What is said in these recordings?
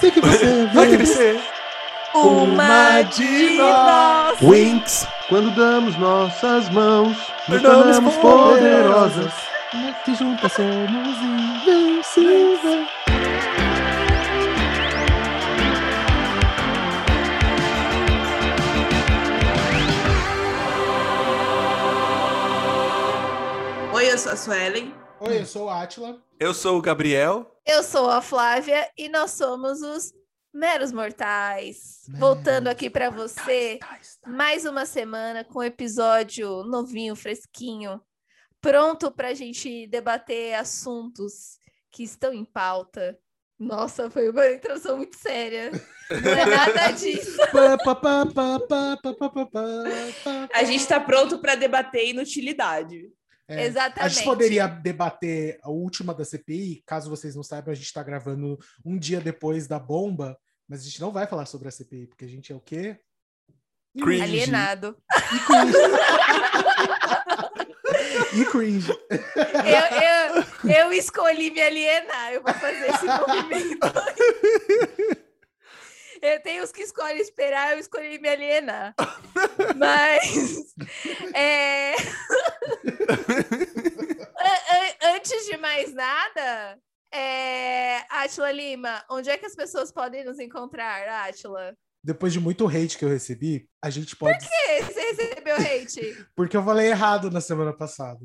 Sei que você Vai crescer. Uma de nós. Winx. Quando damos nossas mãos, nos Tornamos poderosas. Que juntas somos invencíveis. Oi, eu sou a Suelen. Oi, eu sou o Atila. Eu sou o Gabriel. Eu sou a Flávia e nós somos os Meros Mortais. Meros Voltando aqui para você, mais uma semana com episódio novinho, fresquinho, pronto para a gente debater assuntos que estão em pauta. Nossa, foi uma introdução muito séria. Não é nada disso. a gente está pronto para debater inutilidade. É, Exatamente. A gente poderia debater a última da CPI, caso vocês não saibam, a gente está gravando um dia depois da bomba, mas a gente não vai falar sobre a CPI, porque a gente é o quê? Cringe. Alienado. E cringe. e cringe. Eu, eu, eu escolhi me alienar. Eu vou fazer esse movimento. Eu tenho os que escolhem esperar, eu escolhi me alienar. Mas. é, an- an- Antes de mais nada, é... Atila Lima, onde é que as pessoas podem nos encontrar, Atila? Depois de muito hate que eu recebi, a gente pode. Por que você recebeu hate? Porque eu falei errado na semana passada.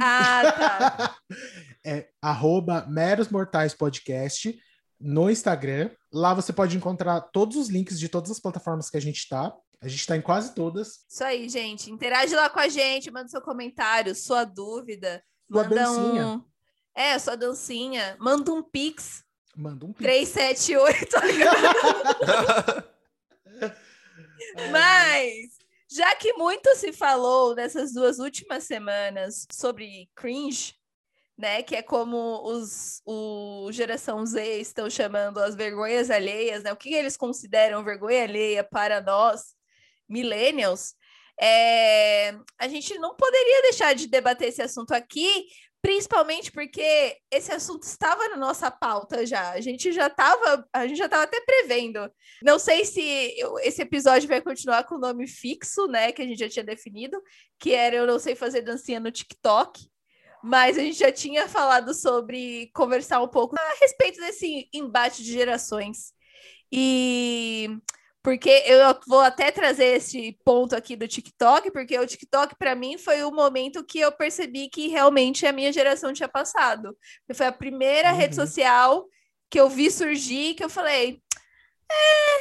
Ah, tá. é arroba Meros Mortais Podcast no Instagram. Lá você pode encontrar todos os links de todas as plataformas que a gente está. A gente está em quase todas. Isso aí, gente. Interage lá com a gente, manda seu comentário, sua dúvida. Sua manda dancinha. um. É, sua dancinha. Manda um pix. Manda um pix. 378, tá ligado? Mas, já que muito se falou nessas duas últimas semanas sobre cringe, né? Que é como os o geração Z estão chamando as vergonhas alheias, né? O que eles consideram vergonha alheia para nós, millennials, é, a gente não poderia deixar de debater esse assunto aqui, principalmente porque esse assunto estava na nossa pauta já. A gente já estava, a gente já estava até prevendo. Não sei se esse episódio vai continuar com o nome fixo, né, que a gente já tinha definido, que era eu não sei fazer dancinha no TikTok. Mas a gente já tinha falado sobre conversar um pouco a respeito desse embate de gerações. E porque eu vou até trazer esse ponto aqui do TikTok, porque o TikTok, para mim, foi o momento que eu percebi que realmente a minha geração tinha passado. Foi a primeira Uhum. rede social que eu vi surgir que eu falei: é,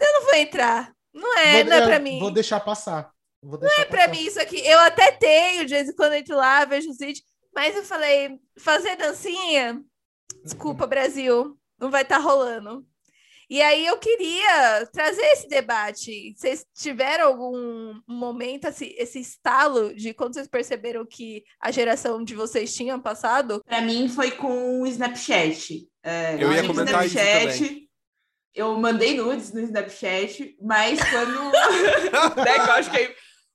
eu não vou entrar. Não é, Vou- não é pra mim. Vou deixar passar. Vou Não é pra mim isso aqui. Eu até tenho, de vez em quando eu entro lá, vejo os vídeos, mas eu falei: fazer dancinha? Desculpa, Brasil, não vai estar rolando. E aí eu queria trazer esse debate. Vocês tiveram algum momento, esse, esse estalo de quando vocês perceberam que a geração de vocês tinha passado? Para mim foi com o Snapchat. É, Eu ia comentar isso Snapchat, Eu mandei nudes no Snapchat, mas quando. né, que eu acho que aí-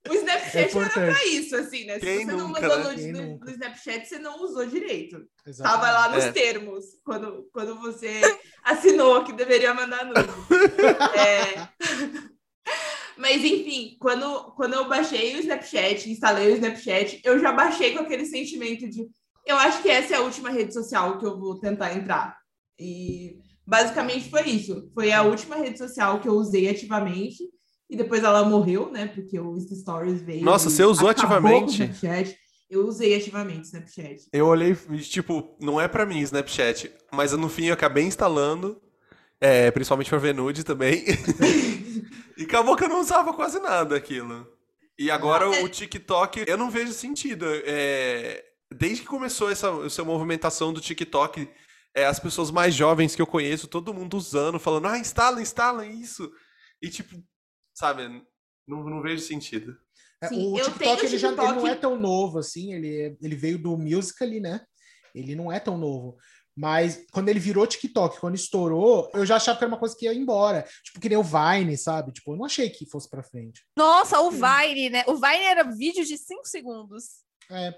o Snapchat É era pra isso, assim, né? Se Quem você não nunca, mandou né? no, no Snapchat, você não usou direito. Exatamente. Tava lá nos É. termos, quando, quando você assinou que deveria mandar nudes. É. Mas enfim, quando, quando eu baixei o Snapchat, instalei o Snapchat, eu já baixei com aquele sentimento de eu acho que essa é a última rede social que eu vou tentar entrar. E basicamente foi isso. Foi a última rede social que eu usei ativamente. E depois ela morreu, né? Porque o Insta Stories veio. Nossa, você usou ativamente? Eu usei ativamente o Snapchat. Eu olhei, tipo, não é pra mim Snapchat, mas no fim eu acabei instalando, é, principalmente pra ver nude também. e acabou que eu não usava quase nada aquilo. E agora o TikTok, eu não vejo sentido. É, desde que começou essa, essa movimentação do TikTok, é, as pessoas mais jovens que eu conheço, todo mundo usando, falando, ah, instala, instala isso. E tipo, sabe, não, não vejo sentido. É, Sim, o eu TikTok, tenho ele, já, ele não é tão novo assim, ele, é- ele veio do Musical.ly, né? Ele não é tão novo. Mas quando ele virou TikTok, quando estourou, eu já achava que era uma coisa que ia embora. Tipo, que nem o Vine, sabe? Tipo, eu não achei que fosse pra frente. Nossa, o Vine, né? O Vine era vídeo de 5 segundos. É.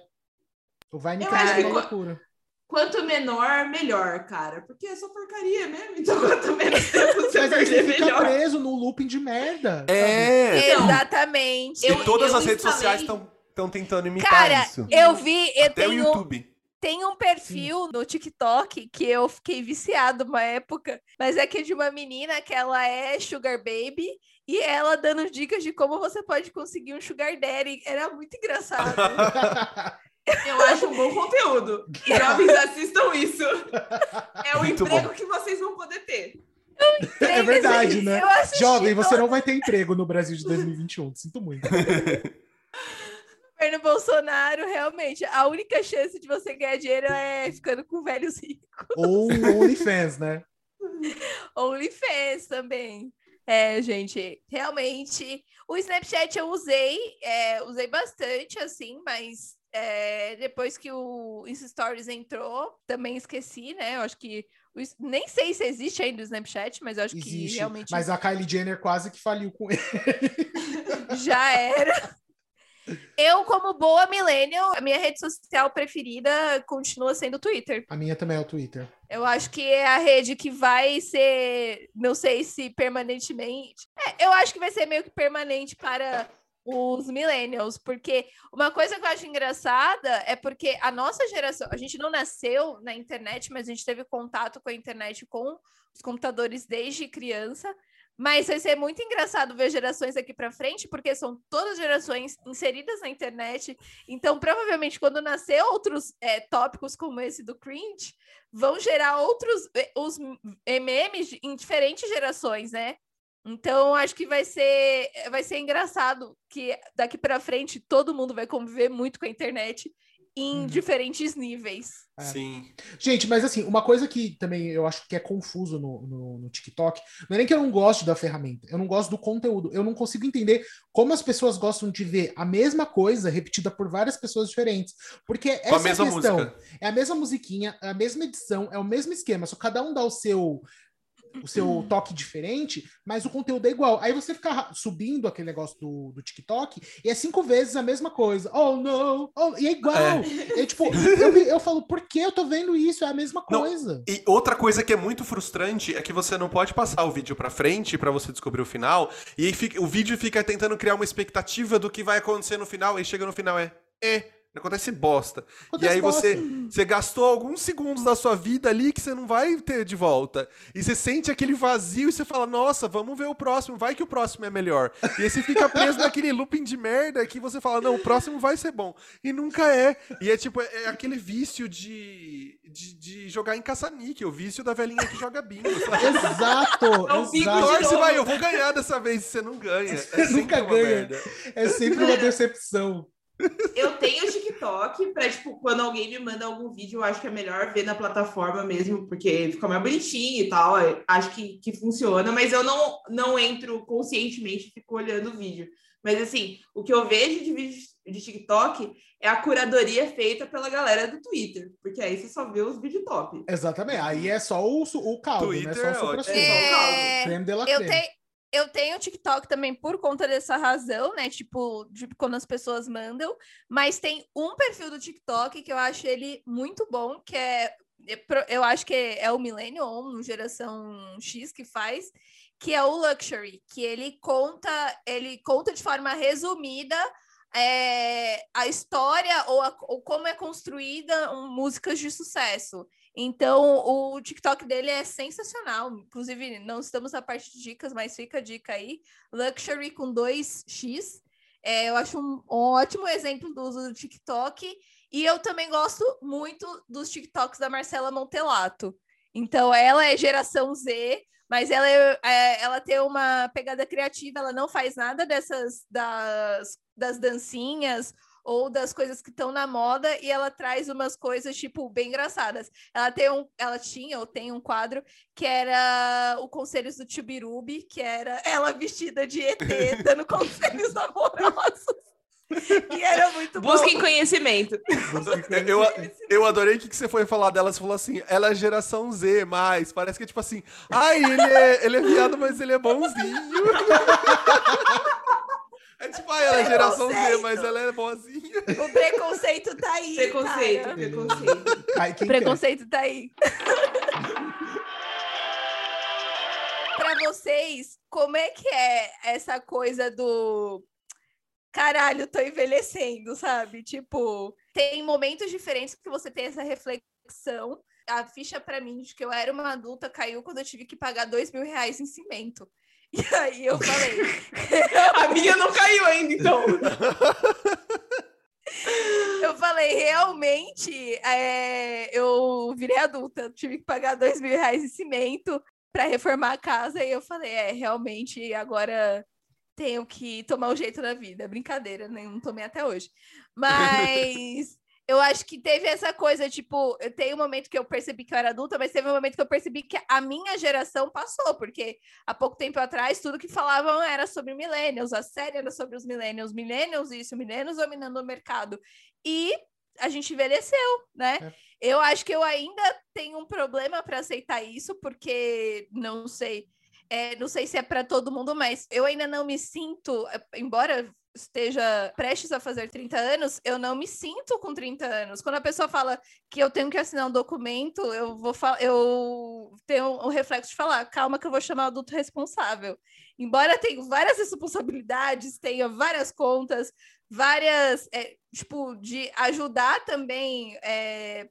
O Vine Eu cresceu acho que loucura. Quanto menor, melhor, cara. Porque é só porcaria mesmo. Então, quanto menos tempo você Mas aí você fica melhor. preso num looping de merda. É. Então, Exatamente. E eu- todas eu as redes sociais estão tentando imitar Cara, isso. eu vi, eu Até o tenho, YouTube. tem um perfil no TikTok que eu fiquei viciado uma época, mas é que é de uma menina que ela é sugar baby e ela dando dicas de como você pode conseguir um sugar daddy. Era muito engraçado. Eu acho um bom conteúdo. Jovens, assistam isso. É o Muito emprego bom. que vocês vão poder ter. É verdade, né? Jovem, você não vai ter emprego no Brasil de 2021. Sinto muito. governo Bolsonaro, realmente. A única chance de você ganhar dinheiro é ficando com velhos ricos. Ou OnlyFans, né? OnlyFans também. É, gente, realmente. O Snapchat eu usei, é, usei bastante, assim, mas é, depois que o Insta Stories entrou, também esqueci, né? Eu acho que. nem sei se existe ainda o Snapchat, mas eu acho que Existe. realmente Mas a Kylie Jenner quase que faliu com ele. já era. Eu, como boa millennial, a minha rede social preferida continua sendo o Twitter. A minha também é o Twitter. Eu acho que é a rede que vai ser, não sei se permanentemente. É, eu acho que vai ser meio que permanente para os millennials, porque uma coisa que eu acho engraçada é porque a nossa geração, a gente não nasceu na internet, mas a gente teve contato com a internet com os computadores desde criança. Mas vai ser muito engraçado ver gerações aqui para frente, porque são todas gerações inseridas na internet. Então, provavelmente, quando nascer outros é, tópicos como esse do cringe, vão gerar outros eh, os m- memes em diferentes gerações, né? Então, acho que vai ser vai ser engraçado que daqui para frente todo mundo vai conviver muito com a internet em Uhum. diferentes níveis. É. Sim. Gente, mas assim, uma coisa que também eu acho que é confuso no, no, no TikTok, não é nem que eu não gosto da ferramenta, eu não gosto do conteúdo. Eu não consigo entender como as pessoas gostam de ver a mesma coisa repetida por várias pessoas diferentes. Porque essa é a mesma questão. música. É a mesma musiquinha, é a mesma edição, é o mesmo esquema, só cada um dá o seu o seu toque diferente, mas o conteúdo é igual. Aí você fica subindo aquele negócio do, do TikTok e é cinco vezes a mesma coisa. Oh, não! Oh, e é igual! É, tipo, eu, eu falo, por que eu tô vendo isso? É a mesma Não, coisa. E outra coisa que é muito frustrante é que você não pode passar o vídeo pra frente pra você descobrir o final, e aí fica- o vídeo fica tentando criar uma expectativa do que vai acontecer no final, e chega no final é, é, não acontece bosta. Acontece e aí bosta. você, você gastou alguns segundos da sua vida ali que você não vai ter de volta. E você sente aquele vazio e você fala, nossa, vamos ver o próximo, vai que o próximo é melhor. E aí você fica preso naquele looping de merda que você fala, não, o próximo vai ser bom. E nunca é. E é tipo, é, aquele vício de, de, de jogar em caça-níquel, o vício da velhinha que joga bingo, sabe? Exato, É exato. Torce, vai, eu vou ganhar dessa vez, você não ganha. É sempre Nunca ganha. merda. É sempre uma decepção. Eu tenho TikTok pra, tipo, quando alguém me manda algum vídeo, eu acho que é melhor ver na plataforma mesmo, porque fica mais bonitinho e tal. eu Acho que, que funciona, mas eu não, não entro conscientemente e fico olhando o vídeo. Mas, assim, o que eu vejo de vídeo de TikTok é a curadoria feita pela galera do Twitter, porque aí você só vê os vídeos top. Exatamente. Aí é só o, o caldo, Twitter né? Só é o supra ótimo. É, Creme de la eu, creme. Eu tenho TikTok também por conta dessa razão, né? Tipo, de quando as pessoas mandam. Mas tem um perfil do TikTok que eu acho ele muito bom, que é. é Eu acho que é o Millennium, ou geração X que faz, que é o Luxury, que ele conta, ele conta de forma resumida é, a história ou, a- ou como é construída um, músicas de sucesso. Então, o TikTok dele é sensacional. Inclusive, não estamos na parte de dicas, mas fica a dica aí. Luxury com 2x. É, eu acho um, ótimo exemplo do uso do TikTok. E eu também gosto muito dos TikToks da Marcela Montelato. Então, ela é geração Z, mas ela, é- ela tem uma pegada criativa. Ela não faz nada dessas das, das dancinhas ou das coisas que estão na moda e ela traz umas coisas tipo bem engraçadas. Ela tem um, ela tinha ou tem um quadro que era o Conselhos do Tibirubi, que era ela vestida de ET dando conselhos amorosos. E era muito bom. Busquem conhecimento. Eu, eu adorei o que que você foi falar dela. Você falou assim, ela é geração Z, mas parece que é tipo assim, ai, ele é, ele é viado, mas ele é bonzinho. É tipo, ah, ela é geração Z, mas ela é boazinha. O preconceito tá aí. Preconceito, cara. preconceito. Ai, O preconceito tá aí. Pra vocês, como é que é essa coisa do caralho, tô envelhecendo, sabe? Tipo, tem momentos diferentes que você tem essa reflexão. A ficha pra mim de que eu era uma adulta caiu quando eu tive que pagar dois mil reais em cimento. E aí eu falei, A minha não caiu ainda, então. eu falei, realmente, é, eu virei adulta, tive que pagar dois mil reais em cimento para reformar a casa, e eu falei, é, realmente, agora tenho que tomar um jeito na vida. Brincadeira, né? não tomei até hoje. Mas eu acho que teve essa coisa, tipo, eu tenho um momento que eu percebi que eu era adulta, mas teve um momento que eu percebi que a minha geração passou, porque há pouco tempo atrás, tudo que falavam era sobre millennials, a série era sobre os millennials, millennials isso, millennials dominando o mercado. E a gente envelheceu, né? É. Eu acho que eu ainda tenho um problema para aceitar isso, porque não sei, é, não sei se é para todo mundo, mas eu ainda não me sinto, embora esteja prestes a fazer 30 anos, eu não me sinto com 30 anos. Quando a pessoa fala que eu tenho que assinar um documento, eu vou eu tenho o reflexo de falar, calma que eu vou chamar o adulto responsável. Embora tenha várias responsabilidades, tenha várias contas, várias, é, tipo, de ajudar também, é,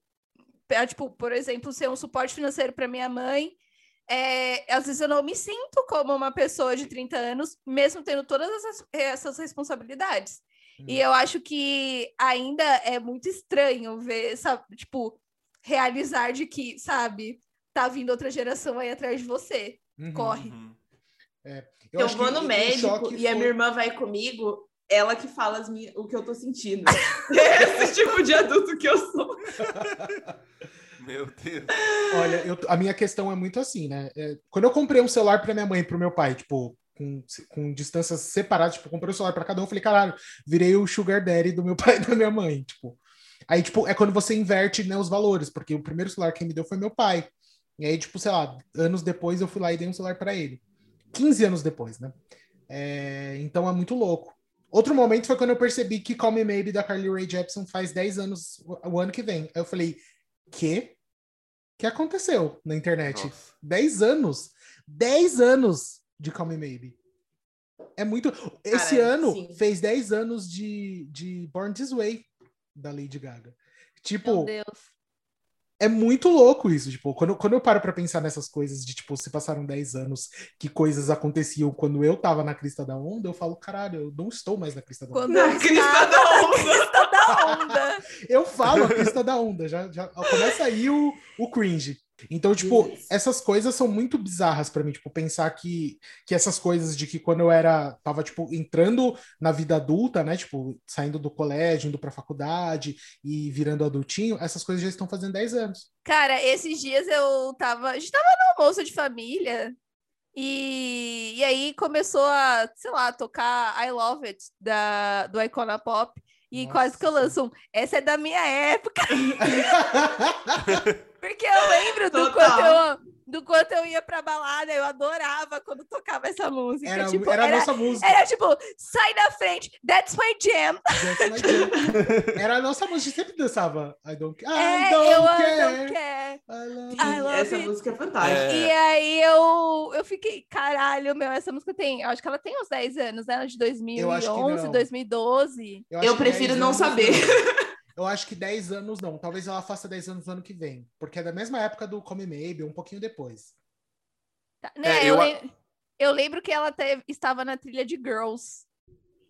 pra, tipo, por exemplo, ser um suporte financeiro para minha mãe. É, às vezes eu não me sinto como uma pessoa de 30 anos, mesmo tendo todas essas, essas responsabilidades. E eu acho que ainda é muito estranho ver, sabe, tipo, realizar de que, sabe, tá vindo outra geração aí atrás de você. Uhum. Corre. Uhum. Eu, acho vou que no médico e a foi- minha irmã vai comigo, ela que fala as minhas- o que eu tô sentindo. Esse tipo de adulto que eu sou. Meu Deus. Olha, eu- a minha questão é muito assim, né? É, quando eu comprei um celular para minha mãe e pro meu pai, tipo, com, com distâncias separadas, tipo, comprei um celular para cada um, falei, caralho, virei o sugar daddy do meu pai e da minha mãe, tipo. Aí, tipo, é quando você inverte, né, os valores, porque o primeiro celular que me deu foi meu pai. E aí, tipo, sei lá, anos depois eu fui lá e dei um celular para ele. 15 anos depois, né? É, então é muito louco. Outro momento foi quando eu percebi que Call Me Maybe da Carly Rae Jepsen faz 10 anos o ano que vem. Aí eu falei, que? Que aconteceu na internet? Nossa. 10 anos. 10 anos de Call Me Maybe. É muito. Esse Cara, ano sim. fez 10 anos de, de Born This Way, da Lady Gaga. Tipo, Meu Deus. É muito louco isso. Tipo, quando, quando eu paro pra pensar nessas coisas de, tipo, se passaram 10 anos, que coisas aconteciam quando eu tava na crista da onda, eu falo, caralho, eu não estou mais na crista da onda. Quando Na eu crista da na onda. crista da onda. Eu falo a crista da onda, já, já começa aí o, o cringe. Então, tipo, Isso. essas coisas são muito bizarras pra mim, tipo, pensar que, que essas coisas de que quando eu era, tava, tipo, entrando na vida adulta, né, tipo, saindo do colégio, indo pra faculdade e virando adultinho, essas coisas já estão fazendo 10 anos. Cara, esses dias eu tava. A gente tava no almoço de família. E, e aí começou a, sei lá, tocar I Love It da, do Icona Pop. E Nossa. quase que eu lanço um. Essa é da minha época. Porque eu lembro do quanto eu, do quanto eu ia pra balada. Eu adorava quando tocava essa música. Era, tipo, era a era, nossa música. era tipo, sai da frente, that's my jam. That's my jam. Era a nossa música, a gente sempre dançava. I don't, I é, don't eu care. não quero. I love I Essa it. música é fantástica. É. E aí eu, eu fiquei, caralho, meu, essa música tem, eu acho que ela tem uns 10 anos, né? Ela é de Eu acho que 2011, não. 2012. acho Eu que prefiro 10 não saber. Eu acho que 10 anos não. Talvez ela faça 10 anos no ano que vem. Porque é da mesma época do Come Maybe, um pouquinho depois. Tá, né, É, eu, eu lem- eu lembro que ela teve- estava na trilha de Girls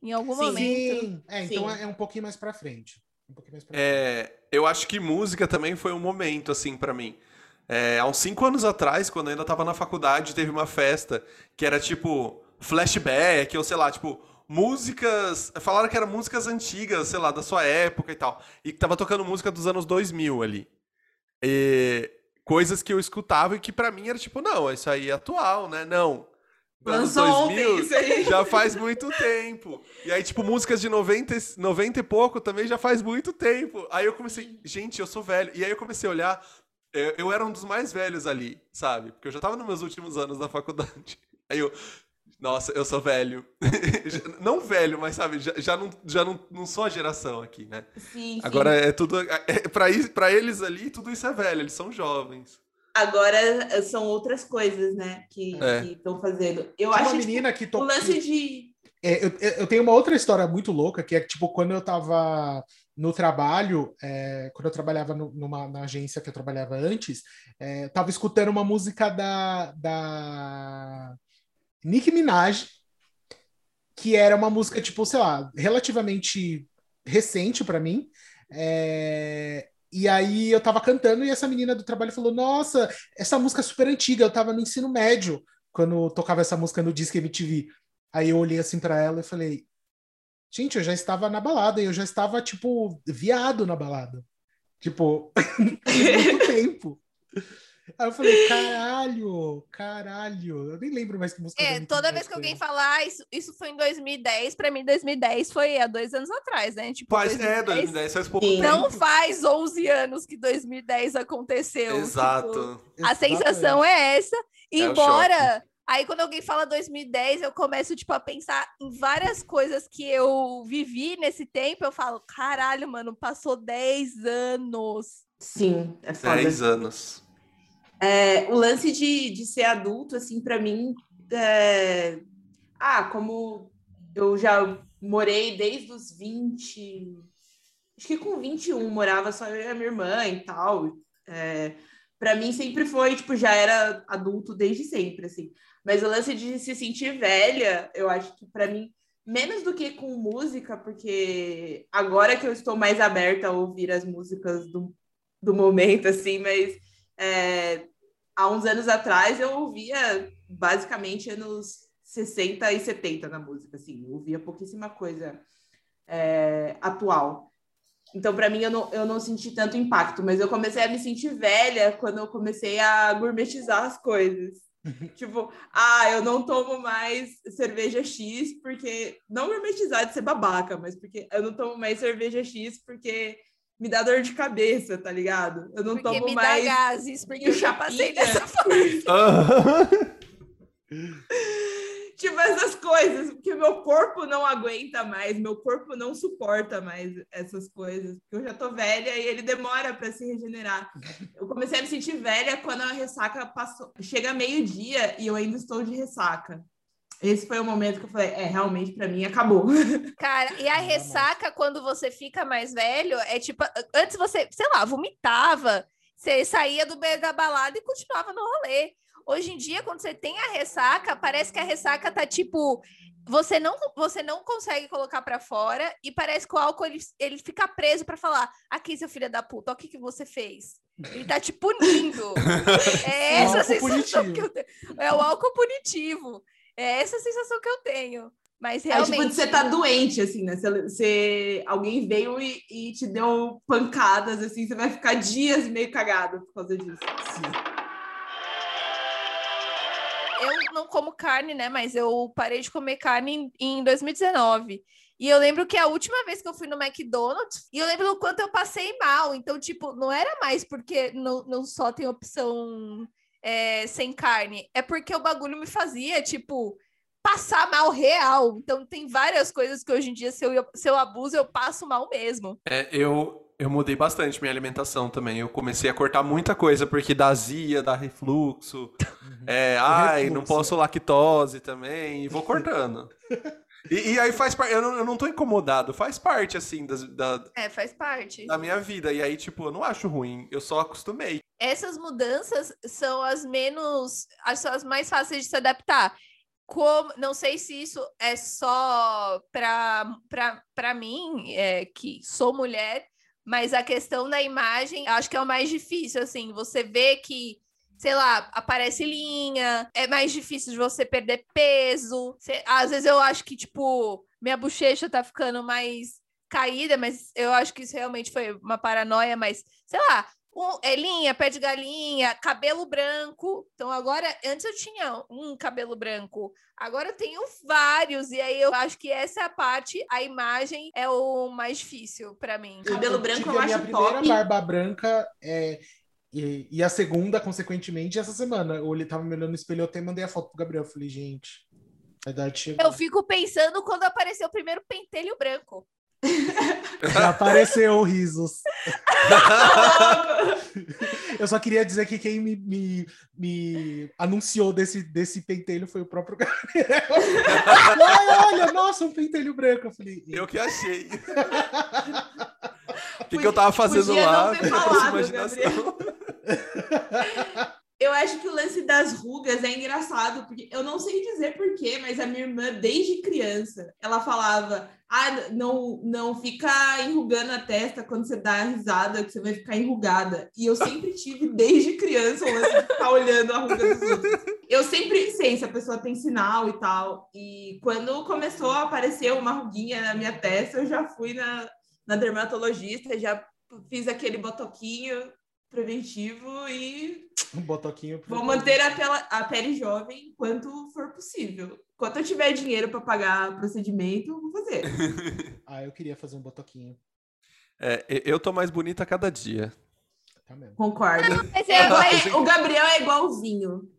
em algum Sim. momento. Sim. É, então Sim. é um pouquinho mais pra frente. Um pouquinho mais pra frente. É, eu acho que música também foi um momento, assim, pra mim. É, há uns cinco anos atrás, quando eu ainda tava na faculdade, teve uma festa que era tipo flashback, ou sei lá, tipo, músicas. Falaram que eram músicas antigas, sei lá, da sua época e tal. E que tava tocando música dos anos 2000 ali. E coisas que eu escutava e que pra mim era tipo, não, isso aí é atual, né? Não. Lançou ontem isso aí. já faz muito tempo. E aí, tipo, músicas de 90, e- 90 e pouco também já faz muito tempo. Aí eu comecei, gente, eu sou velho. E aí eu comecei a olhar, eu, eu era um dos mais velhos ali, sabe? Porque eu já tava nos meus últimos anos da faculdade. Aí eu, Nossa, eu sou velho. não velho, mas sabe, já, já, não, já não, não sou a geração aqui, né? Sim, sim. Agora é tudo. É, pra, is- pra eles ali, tudo isso é velho, eles são jovens. Agora eh, são outras coisas, né? Que É. estão fazendo. Eu Tinha acho uma tipo, menina que o tocou. lance de. É, eu, eu tenho uma outra história muito louca, que é que, tipo, quando eu tava no trabalho, é, quando eu trabalhava no- numa na agência que eu trabalhava antes, é, eu tava escutando uma música da, da Nicki Minaj, que era uma música, tipo, sei lá, relativamente recente pra mim. É, e aí eu tava cantando e essa menina do trabalho falou: Nossa, essa música é super antiga, eu tava no ensino médio quando tocava essa música no Disque MTV. Aí eu olhei assim pra ela e falei: Gente, eu já estava na balada e eu já estava, tipo, viado na balada. Tipo, muito tempo. Aí eu falei, caralho, caralho. Eu nem lembro mais que música. É, toda vez que alguém falar, "Ah, isso, isso foi em 2010, pra mim 2010 foi há dois anos atrás, né? Tipo, Faz, é, 2010 faz pouco tempo. Não faz 11 anos que 2010 aconteceu. tipo, Exato. a sensação é essa. É Embora, aí quando alguém fala 2010, eu começo, tipo, a pensar em várias coisas que eu vivi nesse tempo. Eu falo, caralho, mano, passou 10 anos. Sim, é foda. 10 anos. É, o lance de, de ser adulto, assim, pra mim, é... ah, como eu já morei desde os 20, acho que com 21 morava só eu e a minha irmã e tal. É... Para mim sempre foi, tipo, já era adulto desde sempre, assim. Mas o lance de se sentir velha, eu acho que pra mim, menos do que com música, porque agora que eu estou mais aberta a ouvir as músicas do, do momento, assim, mas é, há uns anos atrás eu ouvia basicamente anos 60 e 70 na música, assim, eu ouvia pouquíssima coisa é, atual. Então, para mim, eu não, eu não senti tanto impacto, mas eu comecei a me sentir velha quando eu comecei a gourmetizar as coisas. tipo, ah, eu não tomo mais cerveja X porque. Não gourmetizar de ser babaca, mas porque eu não tomo mais cerveja X porque me dá dor de cabeça, tá ligado? Eu não Porque tomo me mais. dá gases, porque eu já passei dessa fase. Tipo, essas coisas, porque meu corpo não aguenta mais, meu corpo não suporta mais essas coisas, porque eu já tô velha e ele demora para se regenerar. Eu comecei a me sentir velha quando a ressaca passou. Chega meio-dia e eu ainda estou de ressaca. Esse foi o momento que eu falei, é, realmente para mim acabou. Cara, e a ressaca, quando você fica mais velho, é tipo, antes você, sei lá, vomitava, você saía do meio da balada e continuava no rolê. Hoje em dia, quando você tem a ressaca, parece que a ressaca tá tipo. Você não, você não consegue colocar pra fora e parece que o álcool ele, ele fica preso pra falar: aqui, seu filho da puta, olha o que, que você fez. Ele tá te punindo. É É o essa sensação punitivo. que eu tenho. É o álcool punitivo. É essa a sensação que eu tenho. Mas É tipo realmente. de você tá doente, assim, né? Se, alguém veio e, e te deu pancadas, assim, você vai ficar dias meio cagado por causa disso. eu não como carne, né? Mas eu parei de comer carne em, em 2019. E eu lembro que a última vez que eu fui no McDonald's, e eu lembro do quanto eu passei mal. Então, tipo, não era mais porque não, não só tem opção é, sem carne, é porque o bagulho me fazia, tipo, passar mal real. Então, tem várias coisas que hoje em dia, se eu, se eu abuso, eu passo mal mesmo. É, eu, eu mudei bastante minha alimentação também. Eu comecei a cortar muita coisa, porque dá azia, dá refluxo. É, ai, não refluxo. posso lactose também. E vou cortando. E, e aí faz parte. Eu não, eu não tô incomodado, faz parte, assim, das- da, É, faz parte. da minha vida. E aí, tipo, eu não acho ruim, eu só acostumei. essas mudanças são as menos, as, são as mais fáceis de se adaptar. Como, não sei se isso é só para mim, é, que sou mulher, mas a questão da imagem, acho que é o mais difícil, assim, você vê que, sei lá, aparece linha, é mais difícil de você perder peso. Cê- às vezes eu acho que, tipo, minha bochecha tá ficando mais caída, mas eu acho que isso realmente foi uma paranoia, mas, sei lá, um, é linha, pé de galinha, cabelo branco. Então agora, antes eu tinha um cabelo branco, agora eu tenho vários, e aí eu acho que essa é a parte, a imagem é o mais difícil pra mim. Cabelo branco tive eu a minha acho primeira barba branca é, e, e a segunda, consequentemente, essa semana. Eu olhei- tava me olhando no espelho, eu até mandei a foto pro Gabriel. Falei, gente, A idade chegou. Eu fico pensando quando apareceu o primeiro pentelho branco. Já apareceu risos. Eu só queria dizer que quem me, me, me anunciou desse, desse pentelho foi o próprio Gabriel. Ai, olha, nossa, um pentelho branco. Eu falei, Eu que achei. O que, que eu tava fazendo lá? Fica falado, imaginação. Eu acho que o lance das rugas é engraçado, porque eu não sei dizer porquê, mas a minha irmã, desde criança, ela falava: ah, não, não fica enrugando a testa quando você dá risada, que você vai ficar enrugada. E eu sempre tive, desde criança, o lance de ficar olhando a ruga dos outros. Eu sempre sei se a pessoa tem sinal e tal. E quando começou a aparecer uma ruguinha na minha testa, eu já fui na, na dermatologista, já fiz aquele botoquinho preventivo e um botoquinho. Vou manter a, pela, a pele jovem enquanto for possível. Enquanto eu tiver dinheiro para pagar procedimento, vou fazer. Ah, eu queria fazer um botoquinho. É, eu tô mais bonita a cada dia. Tá mesmo. Concordo. Mas É é, igual- é- o Gabriel é igualzinho.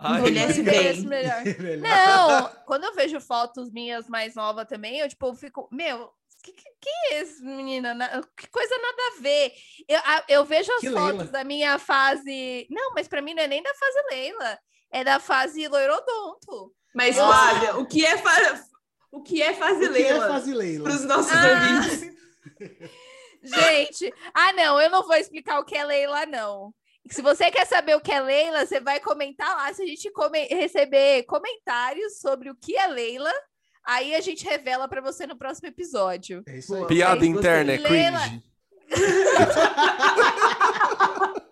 Ai, Envelhece Envelhece bem. melhor. Melhor. Não, quando eu vejo fotos minhas mais novas também, eu tipo fico, meu, que, que, que é isso, menina? Na- Que coisa nada a ver. Eu, a- eu vejo as Que fotos Leila. da minha fase. Não, mas pra mim não é nem da fase Leila, é da fase loirodonto. Mas, Nossa. Flávia, o que é, fa... o que é O que é fazileila fazileila? para os nossos Ah. ouvintes? Gente, ah, não, eu não vou explicar o que é Leila, não. Se você quer saber o que é Leila, você vai comentar lá. Se a gente come- receber comentários sobre o que é Leila, aí a gente revela pra você no próximo episódio. É isso aí. Piada interna é Leila. cringe.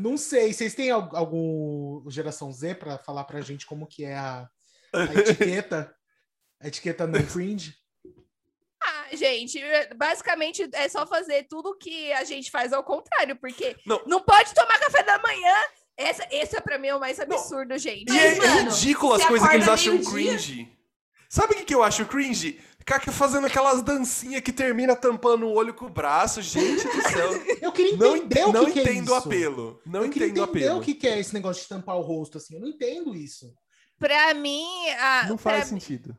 Não sei, vocês têm al- algum geração Z para falar pra gente como que é a, a etiqueta? A etiqueta no cringe? Ah, gente, basicamente é só fazer tudo que a gente faz ao contrário, porque Não. não, pode tomar café da manhã. Essa, esse é pra mim o mais absurdo, gente. E é, Mas, mano, ridículo as coisas que eles acham cringe. Sabe o que, que eu acho cringe? Ficar fazendo aquelas dancinhas que termina tampando o olho com o braço. Gente do céu. Eu queria Não, entender ent- o que, não que é entendo o isso. apelo. Não eu queria entendo o entender apelo. o que, que é esse negócio de tampar o rosto, assim. Eu não entendo isso. Pra mim, a, Não pra faz sentido.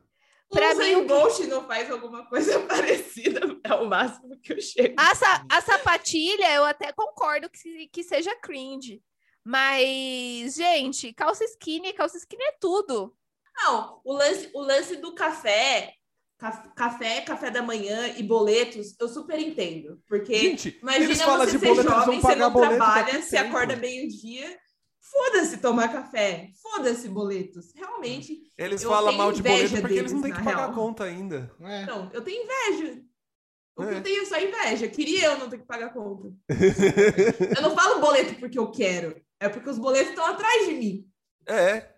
Pra mim, o Ghost não faz alguma coisa parecida. É o máximo que eu chego. A, sa- a sapatilha, eu até concordo que, que seja cringe. Mas, gente, calça skinny, calça skinny é tudo. Não, o lance, o lance do café, ca- café, café da manhã e boletos, eu super entendo. Porque Gente, imagina você de ser boleto, jovem, você não trabalha, a você tempo. acorda meio-dia. Foda-se tomar café. Foda-se boletos. Realmente, Eles falam mal de boleto porque eles não têm deles, que pagar real. conta ainda. É. não, eu tenho inveja. O que É. eu tenho é só inveja. Queria eu não ter que pagar conta. eu não falo boleto porque eu quero. É porque os boletos estão atrás de mim. É.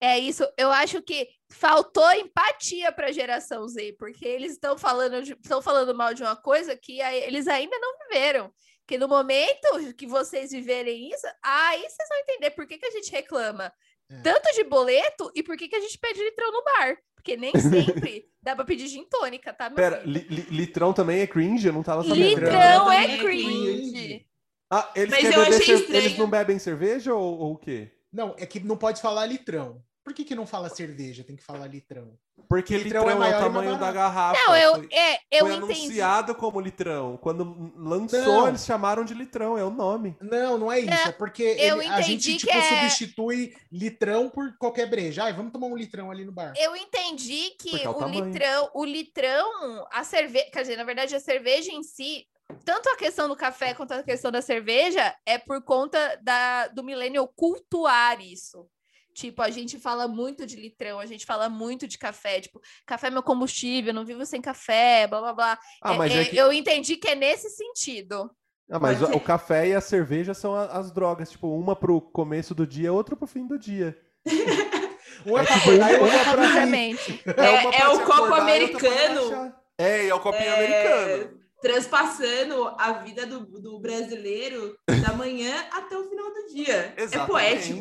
É isso. Eu acho que faltou empatia para a geração Z, porque eles estão falando, estão falando mal de uma coisa que eles ainda não viveram. Que no momento que vocês viverem isso, aí vocês vão entender por que, que a gente reclama É. tanto de boleto e por que, que a gente pede litrão no bar. Porque nem sempre dá para pedir gin tônica, tá, meu Pera, li- li- litrão também é cringe? Eu não tava sabendo. Litrão é é cringe. cringe. Ah, eles, Mas eu achei eles não bebem cerveja ou, ou o quê? Não, é que não pode falar litrão. Por que, que não fala cerveja? Tem que falar litrão. Porque Litrão litrão, é é, maior o tamanho da garrafa. Não, eu, Foi, é, eu foi entendi. anunciado como litrão. Quando lançou, Não. eles chamaram de litrão, é o nome. Não, não é isso. É, É, porque eu ele- a entendi gente que tipo, é- substitui litrão por qualquer breja. Ai, vamos tomar um litrão ali no bar. Eu entendi que é o o litrão, o litrão, a cerveja, quer dizer, na verdade, a cerveja em si, tanto a questão do café quanto a questão da cerveja, é por conta da, do milênio cultuar isso. Tipo, a gente fala muito de litrão, a gente fala muito de café, tipo, café é meu combustível, não vivo sem café, blá blá blá. Ah, mas É- é, é- que... Eu entendi que é nesse sentido. ah, mas o, café e a cerveja são a- as drogas. Tipo, uma pro começo do dia, outra pro fim do dia. Um é É pra tipo, e um outro é é uma É- é te o copo acordar americano. É, é o copinho É, americano. Transpassando a vida do, do brasileiro da manhã até o final do dia. É Exatamente.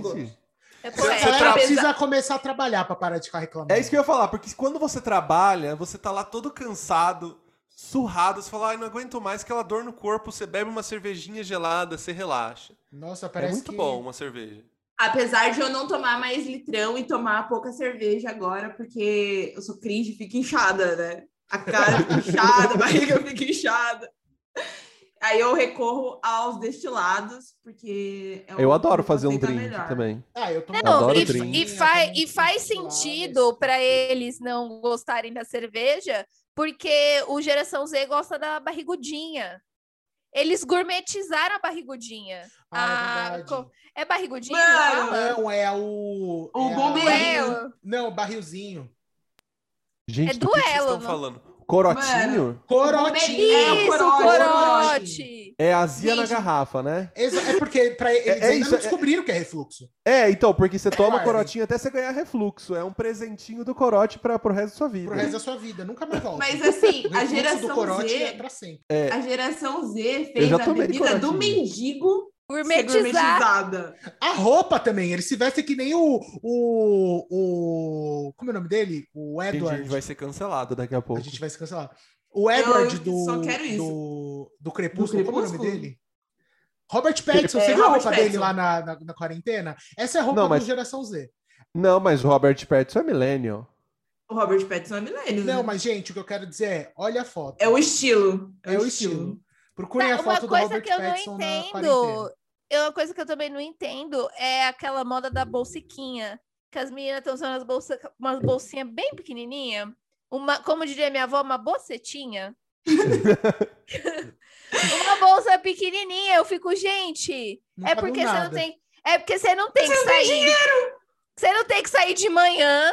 poético. É Você galera tra- precisa começar a trabalhar pra parar de ficar reclamando. É isso que eu ia falar, porque quando você trabalha, você tá lá todo cansado, surrado, você fala, ai, não aguento mais, aquela dor no corpo, você bebe uma cervejinha gelada, você relaxa. Nossa, É parece muito que... bom uma cerveja. Apesar de eu não tomar mais litrão e tomar pouca cerveja agora, porque eu sou cringe e fica inchada, né? A cara fica inchada, a barriga fica inchada. Aí eu recorro aos destilados, porque é o Eu adoro fazer um aceita drink melhor. também. Ah, eu tomo Não, adoro e, drink. e, faz, e faz sentido para eles não gostarem da cerveja, porque o Geração Z gosta da barrigudinha. Eles gourmetizaram a barrigudinha. Ah, é Ah, É barrigudinha? Fala? Não, é o. O é a- bombeirinho. Duelo. Não, barrilzinho. Gente, É do que Vocês duelo. estão não? falando? Corotinho Corotinho. É, o Isso, corote, corote. é azia na garrafa, né? Exa- É porque pra eles É- é ainda isso, não é- descobriram que é refluxo. É, então, porque você toma Guarda. corotinho até você ganhar refluxo. É um presentinho do corote para pro resto da sua vida. Pro resto da sua vida. Nunca mais volta. Mas assim, a refluxo do geração corote Z, é pra sempre. a geração Z fez a bebida do mendigo. Gourmetizada. A roupa também, eles se vestem que nem o. O. o como é o nome dele? O Gente, a Edward. gente vai ser cancelado daqui a pouco. A gente vai se cancelar. O Edward Eu do, só quero isso. do. Do Crepúsculo, como é o nome Crepúsculo? dele? Robert Pattinson, É, você viu a roupa dele Pattinson. lá na, na, na quarentena? Essa é a roupa Não, mas- do Geração Z. Não, mas o Robert Pattinson é millennial. O Robert Pattinson é milênio. Não, né? mas, gente, o que eu quero dizer é: olha a foto. É o estilo. É o estilo. Procurem a Tá, uma foto do coisa Robert que eu não Pattinson entendo. Eu- uma coisa que eu também não entendo é aquela moda da bolsiquinha. Que as meninas estão usando as bolsa, umas bolsinhas bem pequenininha. Uma, como diria minha avó, uma bocetinha. uma bolsa pequenininha. Eu fico, gente, Não é porque você não tem. É porque você não tem que sair. Você não tem que sair de manhã,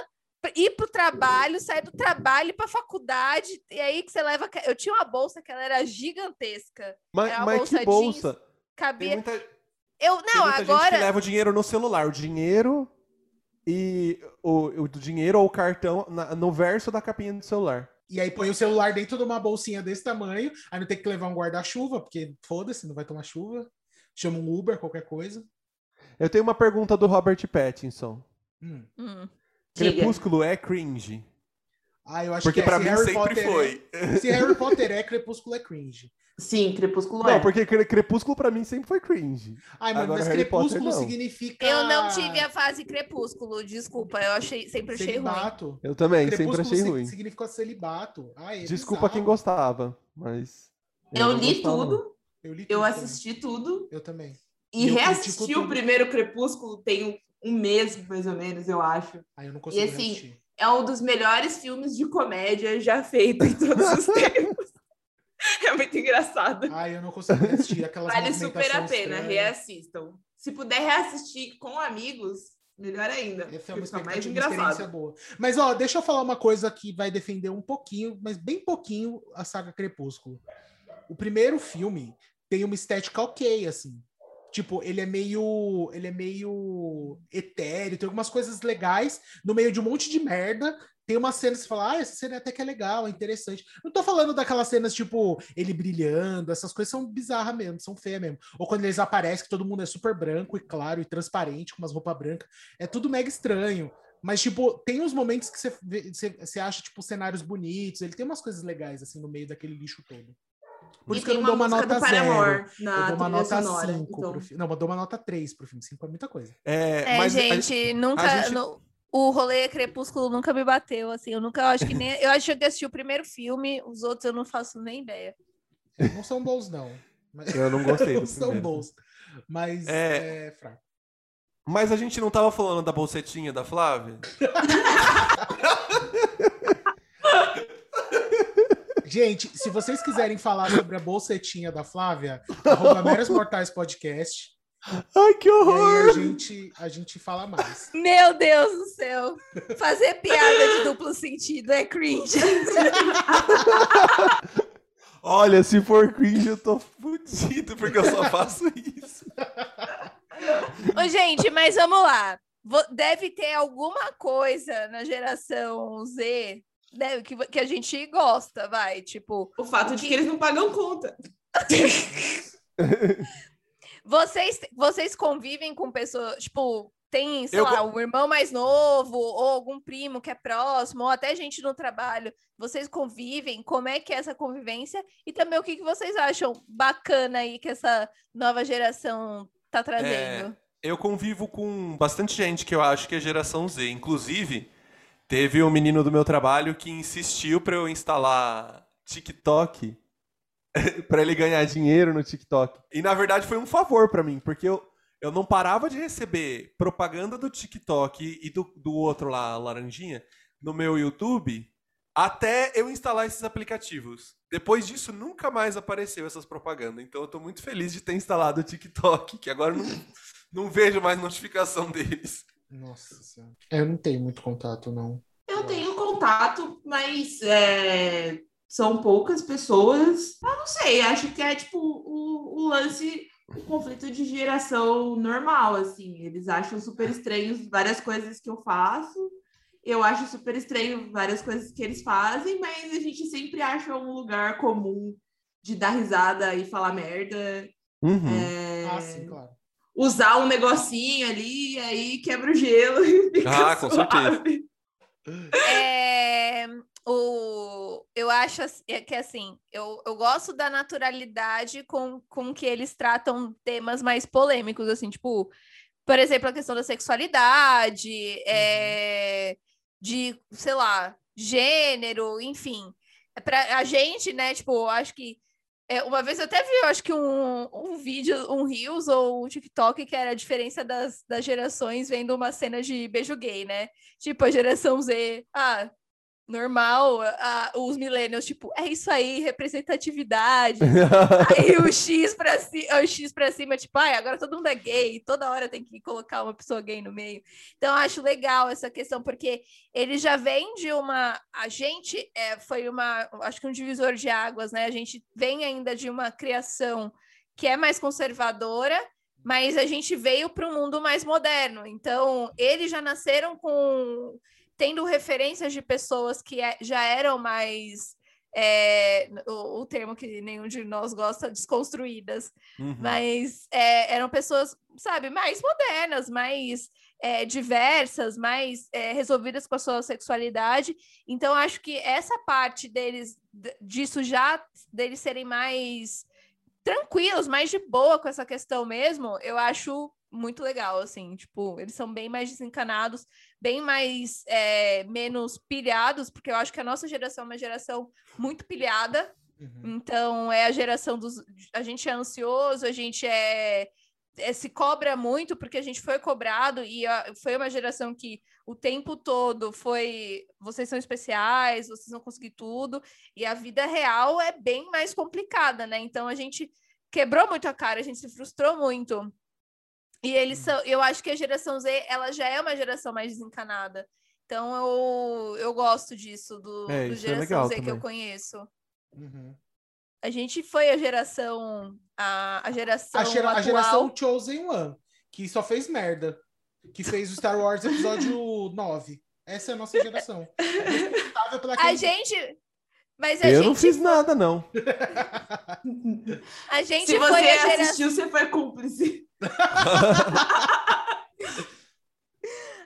ir pro trabalho, sair do trabalho, ir pra faculdade. E aí que você leva. Eu tinha uma bolsa que ela era gigantesca. Mas, É uma mas bolsa que bolsa? Tem Cabia. muita, Eu, tem não, muita gente que agora. leva o dinheiro no celular. O dinheiro e o, o dinheiro ou o cartão na- no verso da capinha do celular. E aí põe o celular dentro de uma bolsinha desse tamanho, aí não tem que levar um guarda-chuva, porque foda-se, não vai tomar chuva. Chama um Uber, qualquer coisa. Eu tenho uma pergunta do Robert Pattinson. Hum. Hum. Diga. Crepúsculo é cringe. Ah, eu acho Porque que é, pra se mim Harry sempre Potter foi. É, se Harry Potter é, Crepúsculo é cringe. Sim, Crepúsculo Não, é. porque Cre- Crepúsculo pra mim sempre foi cringe. Ai, mano, Agora mas Harry Potter, Crepúsculo não. significa. Eu não tive a fase crepúsculo, desculpa. Eu achei, sempre achei ruim. celibato. Eu também, Crepúsculo sempre achei ruim. significa celibato. Ai, é Desculpa bizarro. quem gostava, mas. Eu não li gostava, não. tudo, Eu li eu tudo assisti tudo. Eu também. e Eu reassisti o primeiro Crepúsculo tem um, mês, mais ou menos, eu acho. Aí eu não consigo assim, assistir. É um dos melhores filmes de comédia já feito em todos os tempos. É muito engraçado. Ai, eu não consigo assistir aquelas Vale super a pena, estranhas. reassistam. Se puder reassistir com amigos, melhor ainda. Essa é uma Fica mais engraçado. boa. Mas, ó, deixa eu falar uma coisa que vai defender um pouquinho, mas bem pouquinho, a saga Crepúsculo. O primeiro filme tem uma estética ok, assim. Tipo, ele é meio. Ele é meio etéreo, tem algumas coisas legais no meio de um monte de merda. Tem uma cena que você fala, ah, essa cena até que é legal, é interessante. Não tô falando daquelas cenas, tipo, ele brilhando, essas coisas são bizarras mesmo, são feias mesmo. Ou quando eles aparecem, que todo mundo é super branco e claro e transparente, com umas roupas brancas. É tudo mega estranho. Mas, tipo, tem uns momentos que você, você, você acha, tipo, cenários bonitos. Ele tem umas coisas legais, assim, no meio daquele lixo todo. Por e isso que eu não dou uma nota zero. Na Eu dou uma nota sonora. 5 então. pro filme. Não, eu dou uma nota 3 pro filme. 5 é muita coisa. É, É, mas a- gente, nunca. a gente- no- o rolê Crepúsculo nunca me bateu, assim. Eu nunca eu acho que nem. Eu acho que eu assisti o primeiro filme, os outros eu não faço nem ideia. Não são bons, não. Mas... Eu não gostei do não são bons. Mas É. é, fraco. Mas a gente não tava falando da bolsetinha da Flávia? Gente, se vocês quiserem falar sobre a bolsetinha da Flávia, arroba Mortais Podcast. Ai, que E aí horror! a gente, a gente fala mais. Meu Deus do céu! Fazer piada de duplo sentido é cringe. Olha, se for cringe, eu tô. Fudido, porque eu só faço isso. Ô, gente, mas vamos lá. Deve ter alguma coisa na geração Z deve- que, que a gente gosta, vai. Tipo, O fato de que eles não pagam conta. vocês, vocês convivem com pessoas, tipo, tem, sei Eu lá, um irmão mais novo, ou algum primo que é próximo, ou até gente no trabalho. Vocês convivem? Como é que é essa convivência? E também o que, que vocês acham bacana aí que essa nova geração tá trazendo? Eu convivo com bastante gente que eu acho que é geração Z. Inclusive, teve um menino do meu trabalho que insistiu pra eu instalar TikTok pra ele ganhar dinheiro no TikTok. E na verdade foi um favor pra mim, porque eu, eu não parava de receber propaganda do TikTok e do, do outro lá, Laranjinha, no meu YouTube, até eu instalar esses aplicativos. Depois disso, nunca mais apareceu essas propagandas. Então eu tô muito feliz de ter instalado o TikTok, que agora não, não vejo mais notificação deles. Nossa senhora. É, Eu não tenho muito contato, não. Eu tenho contato, mas é, são poucas pessoas. Eu não sei, acho que é tipo o, o lance, o conflito de geração normal, assim. Eles acham super estranhos várias coisas que eu faço. Eu acho super estranho várias coisas que eles fazem, mas a gente sempre acha um lugar comum de dar risada e falar merda. Uhum. É, Ah, sim, claro. Usar um negocinho ali, aí quebra o gelo e fica Ah, com suave. É, o, eu acho é que assim, eu, eu gosto da naturalidade com, com que eles tratam temas mais polêmicos, assim, tipo, por exemplo, a questão da sexualidade, é, de, sei lá, gênero, enfim. É Pra a gente, né, tipo, eu acho que é, uma vez eu até vi, eu acho que um, um vídeo, um Reels ou um TikTok que era a diferença das, das gerações vendo uma cena de beijo gay, né? Tipo, a geração Z, ah, normal, ah, os millennials, tipo, é isso aí, representatividade. aí o X pra cima, o X pra cima, tipo, ai, agora todo mundo é gay, toda hora tem que colocar uma pessoa gay no meio. Então, eu acho legal essa questão, porque ele já vem de uma. A gente é, foi uma. Acho que um divisor de águas, né? A gente vem ainda de uma criação que é mais conservadora, mas a gente veio para um mundo mais moderno. Então, eles já nasceram com tendo referências de pessoas que é- já eram mais é, o, o termo que nenhum de nós gosta, desconstruídas, Uhum. mas é, eram pessoas, sabe, mais modernas, mais é, diversas, mais é, resolvidas com a sua sexualidade. Então, acho que essa parte deles, disso já, deles serem mais tranquilos, mais de boa com essa questão mesmo, eu acho muito legal, assim, tipo, eles são bem mais desencanados, bem mais, é, menos pilhados, porque eu acho que a nossa geração é uma geração muito pilhada, Uhum. então é a geração dos. A gente é ansioso, a gente é, é- se cobra muito porque a gente foi cobrado e a- foi uma geração que o tempo todo foi vocês são especiais, vocês vão conseguir tudo, e a vida real é bem mais complicada, né? Então a gente quebrou muito a cara, a gente se frustrou muito. E eles são, eu acho que a geração Z, ela já é uma geração mais desencanada. Então eu, eu gosto disso do, É, do é geração legal Z que eu também. conheço. Uhum. A gente foi a geração. A, a geração. A, gera- a atual. geração Chosen One, que só fez merda. Que fez o Star Wars episódio 9. Essa é a nossa geração. É A gente. Mas a Eu gente, não fiz nada, não. a gente Se foi você a geração. assistiu, você foi cúmplice.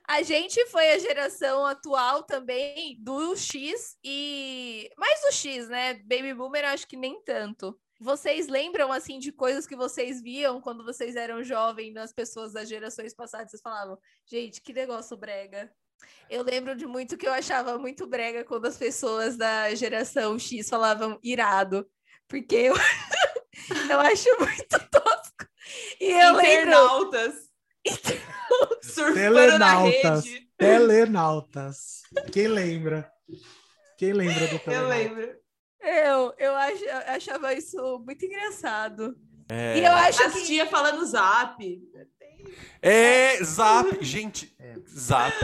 A gente foi a geração atual também do X e mais do X, né? Baby Boomer acho que nem tanto. Vocês lembram assim de coisas que vocês viam quando vocês eram jovens nas pessoas das gerações passadas? Vocês falavam, gente, que negócio brega. Eu lembro de muito que eu achava muito brega quando as pessoas da geração X falavam irado, porque eu, eu acho muito tosco. E eu lembro Internautas. Surfando na Telenautas. rede. Telenautas. Quem lembra? Quem lembra do Eu Telenautas? lembro. Eu, eu ach- eu achava isso muito engraçado. É, E eu acho As que. tia falando zap. é Zap. Gente, É. Zap.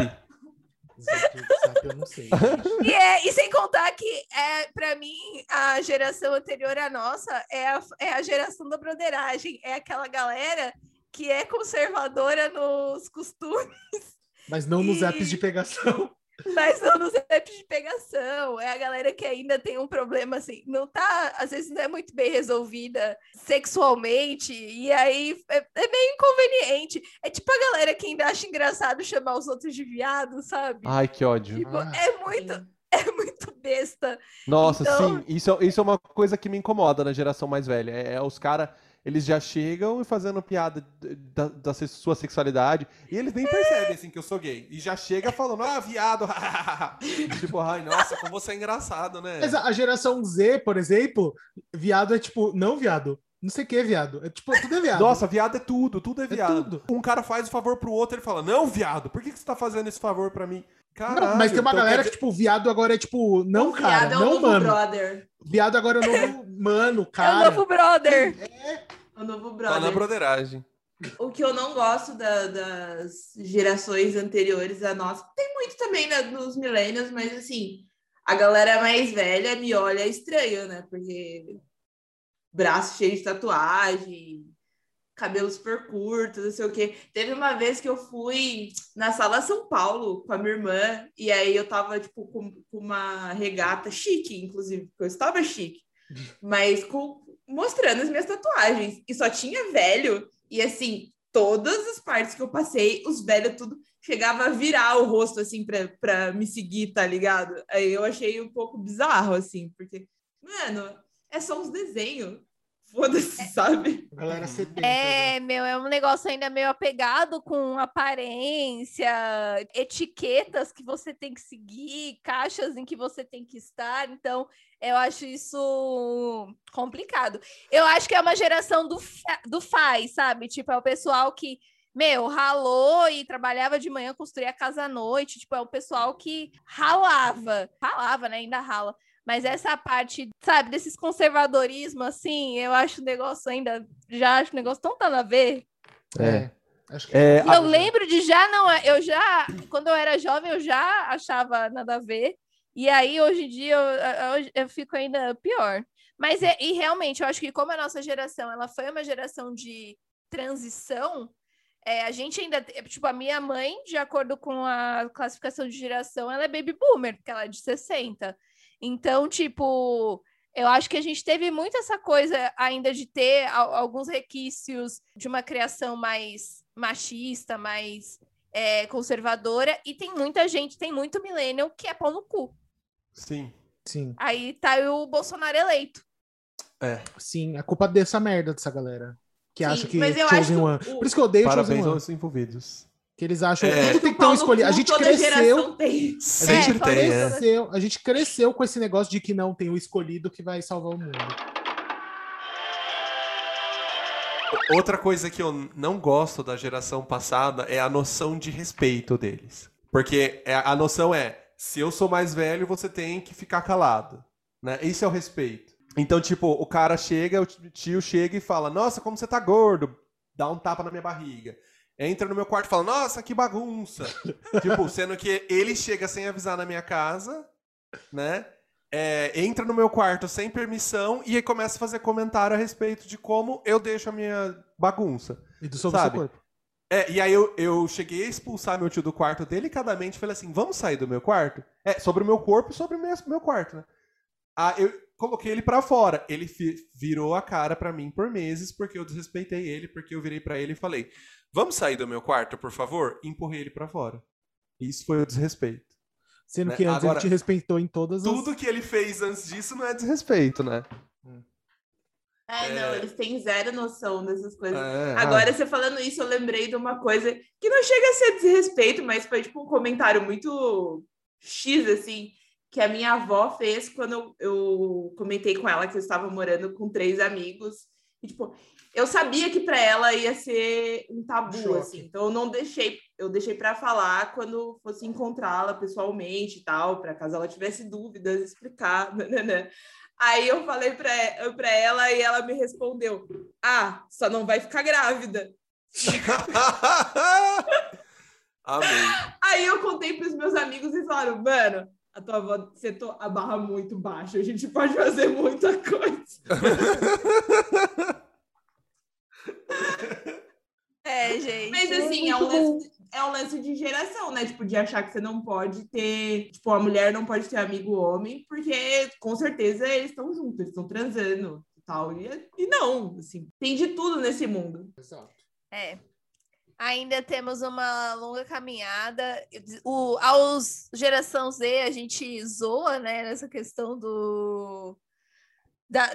Zap, eu não sei. E, é, e sem contar que, é, para mim, a geração anterior à nossa é a, é a geração da broderagem. É aquela galera que é conservadora nos costumes, Mas não nos E- apps de pegação. Mas não nos apps de pegação. É a galera que ainda tem um problema assim, não tá, às vezes não é muito bem resolvida sexualmente, e aí é, é meio inconveniente. É tipo a galera que ainda acha engraçado chamar os outros de viado, sabe? Ai, que ódio. Tipo, Ah, é muito, é muito besta. Nossa, Então- sim, isso, é- isso é uma coisa que me incomoda na geração mais velha. É, é os caras Eles já chegam fazendo piada da, da sua sexualidade e eles nem percebem assim que eu sou gay. E já chega falando, ah, viado. tipo, ai, nossa, como você é engraçado, né? Mas a geração Z, por exemplo, viado é tipo, não viado. Não sei o que é viado. É tipo, tudo é viado. Nossa, viado é tudo, tudo é viado. tudo. Um cara faz o favor pro outro, ele fala, não, viado, por que, que você tá fazendo esse favor pra mim? Caralho, Não, mas tem uma então galera que, tipo, viado agora é tipo, não, O cara, viado é o não, novo mano. brother. Viado agora é o novo mano, É o cara. novo brother. O novo Tá na brother. broderagem. O que eu não gosto da- das gerações anteriores à nossa, tem muito também né, nos millennials, mas assim, a galera mais velha me olha estranho, né? Porque braço cheio de tatuagem, cabelo super curto, não sei o quê. Teve uma vez que eu fui na sala São Paulo com a minha irmã, e aí eu tava, tipo, com, com uma regata chique, inclusive, porque eu estava chique, mas com, mostrando as minhas tatuagens. E só tinha velho, e assim, todas as partes que eu passei, os velhos tudo chegava a virar o rosto, assim, pra, pra me seguir, tá ligado? Aí eu achei um pouco bizarro, assim, porque, mano, é só uns desenhos. Foda-se, sabe? A galera 70. né? É, meu, é um negócio ainda meio apegado com aparência, etiquetas que você tem que seguir, caixas em que você tem que estar. Então, eu acho isso complicado. Eu acho que é uma geração do, do faz, sabe? Tipo, é o pessoal que, meu, ralou e trabalhava de manhã, construía casa à noite. Tipo, é o pessoal que ralava. Ralava, né? Ainda rala. Mas essa parte, sabe, desses conservadorismo, assim, eu acho o negócio ainda, já acho o negócio tão tá a ver. É. Acho que É, E eu lembro de já não, eu já, quando eu era jovem, eu já achava nada a ver. E aí, hoje em dia, eu, eu, eu fico ainda pior. Mas, é, e realmente, eu acho que como a nossa geração, ela foi uma geração de transição, é, a gente ainda, tipo, a minha mãe, de acordo com a classificação de geração, ela é baby boomer, porque ela é de 60. Então, tipo, eu acho que a gente teve muito essa coisa ainda de ter al- alguns requisitos de uma criação mais machista, mais é, conservadora, e tem muita gente, tem muito millennial que é pau no cu. Sim. Sim, Aí tá o Bolsonaro eleito. sim. A culpa dessa merda dessa galera. Que Sim, acha que mas eu acho Chosen que One. o- Por isso que eu odeio Chosen Parabéns One. aos envolvidos. Que eles acham É. que tem que ter um escolhido. A gente cresceu. tem. Tem, isso, é. cresceu, a gente cresceu com esse negócio de que não tem o escolhido que vai salvar o mundo. Outra coisa que eu não gosto da geração passada é a noção de respeito deles. Porque é- a noção é, se eu sou mais velho, você tem que ficar calado. Né? Esse é o respeito. Então, tipo, o cara chega, o tio chega e fala, nossa, como você tá gordo. Dá um tapa na minha barriga. Entra no meu quarto e fala, nossa, que bagunça. tipo, sendo que ele chega sem avisar na minha casa, né? É, entra no meu quarto sem permissão e aí começa a fazer comentário a respeito de como eu deixo a minha bagunça. E do sobre o seu Sabe? corpo. É, e aí eu, eu cheguei a expulsar meu tio do quarto delicadamente, falei assim, vamos sair do meu quarto? É, sobre o meu corpo e sobre o meu, meu quarto, né? Ah, eu coloquei ele pra fora. Ele virou a cara pra mim por meses porque eu desrespeitei ele, porque eu virei pra ele e falei, vamos sair do meu quarto, por favor? E empurrei ele pra fora. Isso foi o desrespeito. Sendo Né? que antes Agora, ele te respeitou em todas as. Tudo que ele fez antes disso não é desrespeito, né? É, não, eles têm zero noção dessas coisas. É, Agora, você falando isso, eu lembrei de uma coisa que não chega a ser desrespeito, mas foi tipo um comentário muito X, assim, que a minha avó fez quando eu, eu comentei com ela que eu estava morando com três amigos. E, tipo, eu sabia que para ela ia ser um tabu, Choque. assim, então eu não deixei, eu deixei para falar quando fosse encontrá-la pessoalmente e tal, para caso ela tivesse dúvidas, explicar. nananã. Aí eu falei para ela e ela me respondeu: Ah, só não vai ficar grávida. Amei. Aí eu contei para os meus amigos e falaram: Mano, a tua avó setou a barra muito baixa, a gente pode fazer muita coisa. É, gente. Mas assim, é um, lance, é um lance de geração, né? Tipo, de achar que você não pode ter. Tipo, a mulher não pode ter amigo homem, porque com certeza eles estão juntos, eles estão transando e tal. E, e não, assim, tem de tudo nesse mundo. Exato. É. Ainda temos uma longa caminhada. O, aos geração Z, a gente zoa, né, nessa questão do da,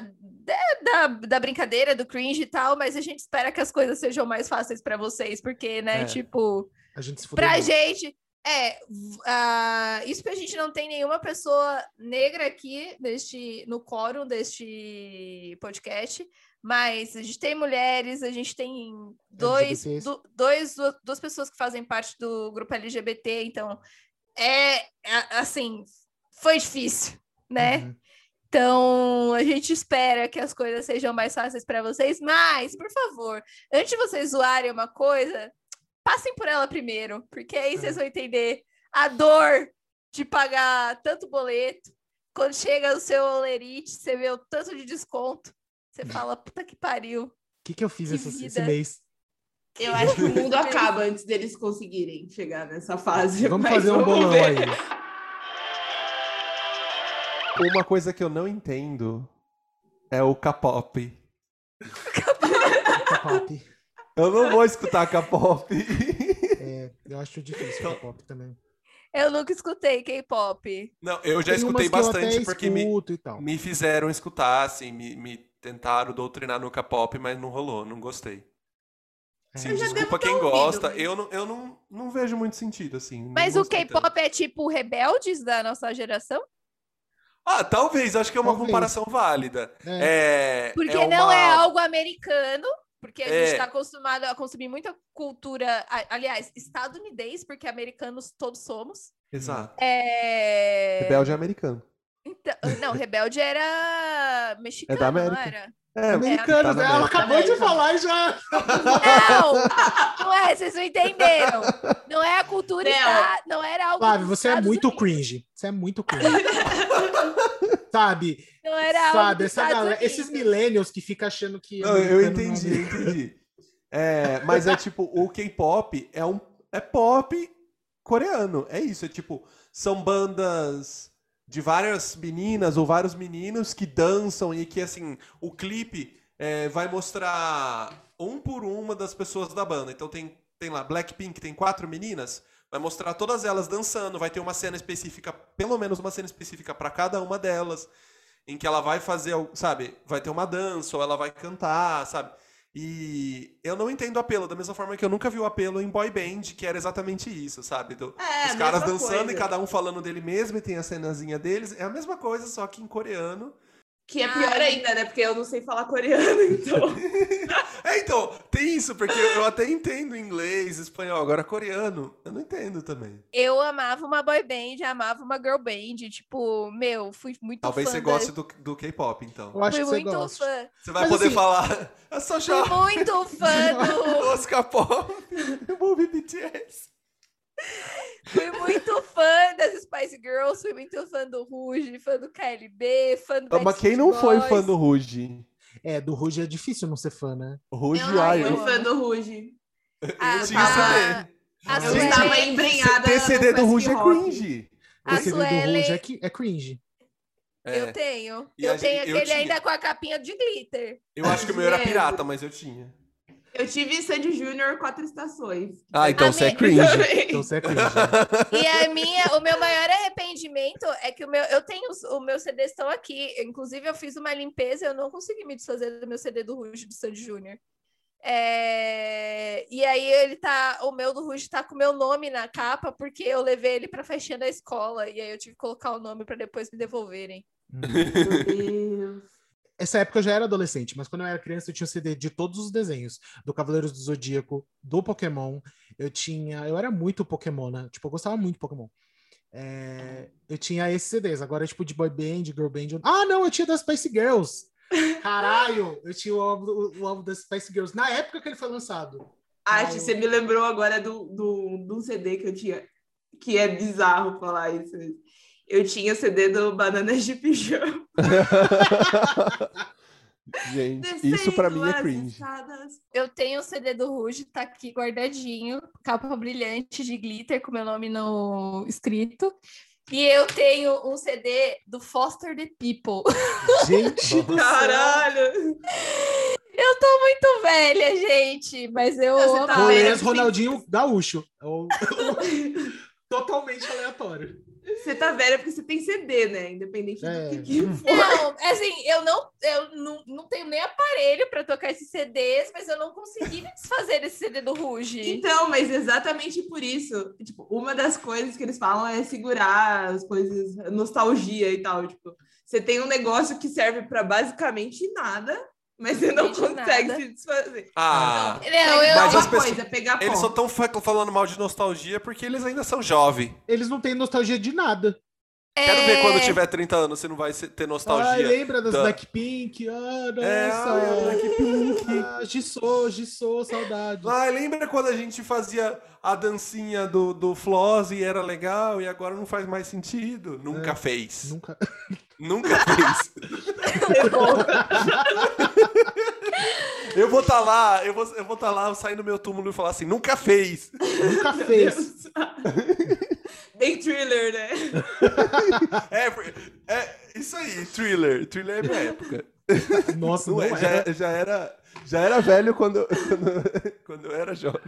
da, da, brincadeira, do cringe e tal, mas a gente espera que as coisas sejam mais fáceis pra vocês, porque, né, É. tipo, A gente se fudeu. pra gente. É, ah, isso que a gente não tem nenhuma pessoa negra aqui neste, no quórum deste podcast, mas a gente tem mulheres, a gente tem dois, du- dois, du- duas pessoas que fazem parte do grupo LGBT, então é, é, assim, foi difícil, né? Uhum. Então, a gente espera que as coisas sejam mais fáceis para vocês, mas, por favor, antes de vocês zoarem uma coisa, passem por ela primeiro, porque aí vocês vão entender a dor de pagar tanto boleto. Quando chega o seu olerite, você vê o tanto de desconto, você fala, puta que pariu. O que, que eu fiz Que esse, esse mês? Eu acho que o mundo acaba antes deles conseguirem chegar nessa fase. Vamos fazer um bolão aí. Uma coisa que eu não entendo é o K-pop. K-pop. Eu não vou escutar K-pop. É, eu acho difícil Então K-pop também. Eu nunca escutei K-pop. Não, eu já Tem escutei bastante porque me, e me fizeram escutar, assim, me, me tentaram doutrinar no K-pop, mas não rolou, não gostei. É. Sim, desculpa quem ouvido, gosta, eu, não, eu não, Não vejo muito sentido, assim. Mas o. K-pop é tipo rebeldes da nossa geração? Ah, talvez, acho que é uma Talvez. comparação válida. É. É, Porque é não uma- é algo americano, porque a gente É. está acostumado a consumir muita cultura, aliás, estadunidense, porque americanos todos somos. Exato. É... Rebelde é americano. Então, não, Rebelde era mexicano, É da não América. era? É, Americanos, tá ela América. acabou de falar e já. Não! Não é, vocês não entenderam. Não é a cultura, Não. não era algo Flávio, você é muito Unidos, cringe. Você é muito cringe. Sabe? Não era algo Sabe, essa Estados galera, Unidos. esses millennials que ficam achando que. Não, eu é entendi, eu entendi. É, mas é tipo, o K-pop é um é pop coreano. É isso, é tipo, são bandas de várias meninas ou vários meninos que dançam e que assim, o clipe é, vai mostrar um por uma das pessoas da banda. Então tem tem lá Blackpink, tem quatro meninas, vai mostrar todas elas dançando, vai ter uma cena específica, pelo menos uma cena específica para cada uma delas em que ela vai fazer, sabe, vai ter uma dança ou ela vai cantar, sabe? E eu não entendo o apelo, da mesma forma que eu nunca vi o apelo em boy band, que era exatamente isso, sabe? Do- É, os caras dançando coisa. e cada um falando dele mesmo e tem a cenazinha deles. É a mesma coisa, só que em coreano. Que é pior Ai. ainda, né? Porque eu não sei falar coreano, então. É, então, tem isso, porque eu até entendo inglês, espanhol, agora coreano, eu não entendo também. Eu amava uma boy band, amava uma girl band, tipo, meu, fui muito Talvez fã você da- goste do, do K-pop, então. Eu acho Fui que você muito gosta. fã. Você vai Mas poder assim- falar, eu só Fui choro muito fã do. Oscar Pop, eu vou ouvir BTS. Fui muito fã das Spice Girls, fui muito fã do Rouge, fã do KLB, fã do Ah, Mas Backstreet quem não foi Boys. fã do Ruge? É, do Ruge é difícil não ser fã, né? Ruge, Eu- eu- fui fã do Ruge. Ah, Eu tinha ah, CD. A Eu estava embrenhada Ter CD do Ruge é cringe. A O CD do Suelen- Ruge é, que- é cringe. É, Eu tenho. E eu tenho eu aquele tinha. ainda com a capinha de glitter. eu acho que o meu era pirata, mas eu tinha. Eu tive Sandy Júnior quatro estações. Ah, então A você é cringe. Então você é cringe. E a minha, o meu maior arrependimento é que o meu, eu tenho os, o meus CDs estão aqui. Inclusive, eu fiz uma limpeza e eu não consegui me desfazer do meu CD do Ruge do Sandy Júnior. É, E aí ele tá, o meu do Ruge tá com o meu nome na capa porque eu levei ele pra festinha da escola e aí eu tive que colocar o nome pra depois me devolverem. Meu Deus. Essa época eu já era adolescente, mas quando eu era criança eu tinha o CD de todos os desenhos. Do Cavaleiros do Zodíaco, do Pokémon. Eu tinha... Eu era muito Pokémon, né? Tipo, eu gostava muito de Pokémon. É, Eu tinha esses CDs. Agora, tipo, de boy band, girl band... eu- Ah, não! Eu tinha das Spice Girls! Caralho! Eu tinha o álbum, o, o álbum das Spice Girls. Na época que ele foi lançado. Arte, eu- você me lembrou agora do, do, do CD que eu tinha, que é bizarro falar isso. Eu tinha CD do Bananas de Pijama. Gente, isso pra mim é Descendo cringe. escadas. Eu tenho o CD do Ruge, tá aqui guardadinho, capa brilhante de glitter com meu nome no escrito. E eu tenho um CD do Foster the People. Gente do céu! Caralho! Eu tô muito velha, gente, mas eu Você amo. tá Rolês Ronaldinho Gaúcho. Ou- Totalmente aleatório. Você tá velha porque você tem CD, né? Independente É. do que, que for. Não, assim, eu não, eu não, não tenho nem aparelho pra tocar esses CDs, mas eu não consegui me desfazer desse CD do Ruge. Então, mas exatamente por isso, tipo, uma das coisas que eles falam é segurar as coisas, nostalgia e tal, tipo, você tem um negócio que serve pra basicamente nada, mas você não consegue nada. se desfazer. Ah, Não, Pegar eu, Mas as pessoas- coisa, pegar eles só estão falando mal de nostalgia porque eles ainda são jovens. Eles não têm nostalgia de nada. Quero ver É, quando tiver 30 anos, você não vai ter Ah, nostalgia. lembra das da- Blackpink? Ah, nossa. É, ai, Blackpink. Ah, Jisoo, Jisoo, saudade. Ai, lembra quando a gente fazia a dancinha do, do Floss e era legal e agora não faz mais sentido? Nunca É. fez. Nunca. Nunca fez. eu vou estar lá, eu vou estar eu vou tá lá, sair no meu túmulo e falar assim, nunca fez. Nunca fez. Bem thriller, né? É, é isso aí, thriller. Thriller é minha época. Nossa, Não não, é, já, era. já era, já era velho quando, quando, quando eu era jovem.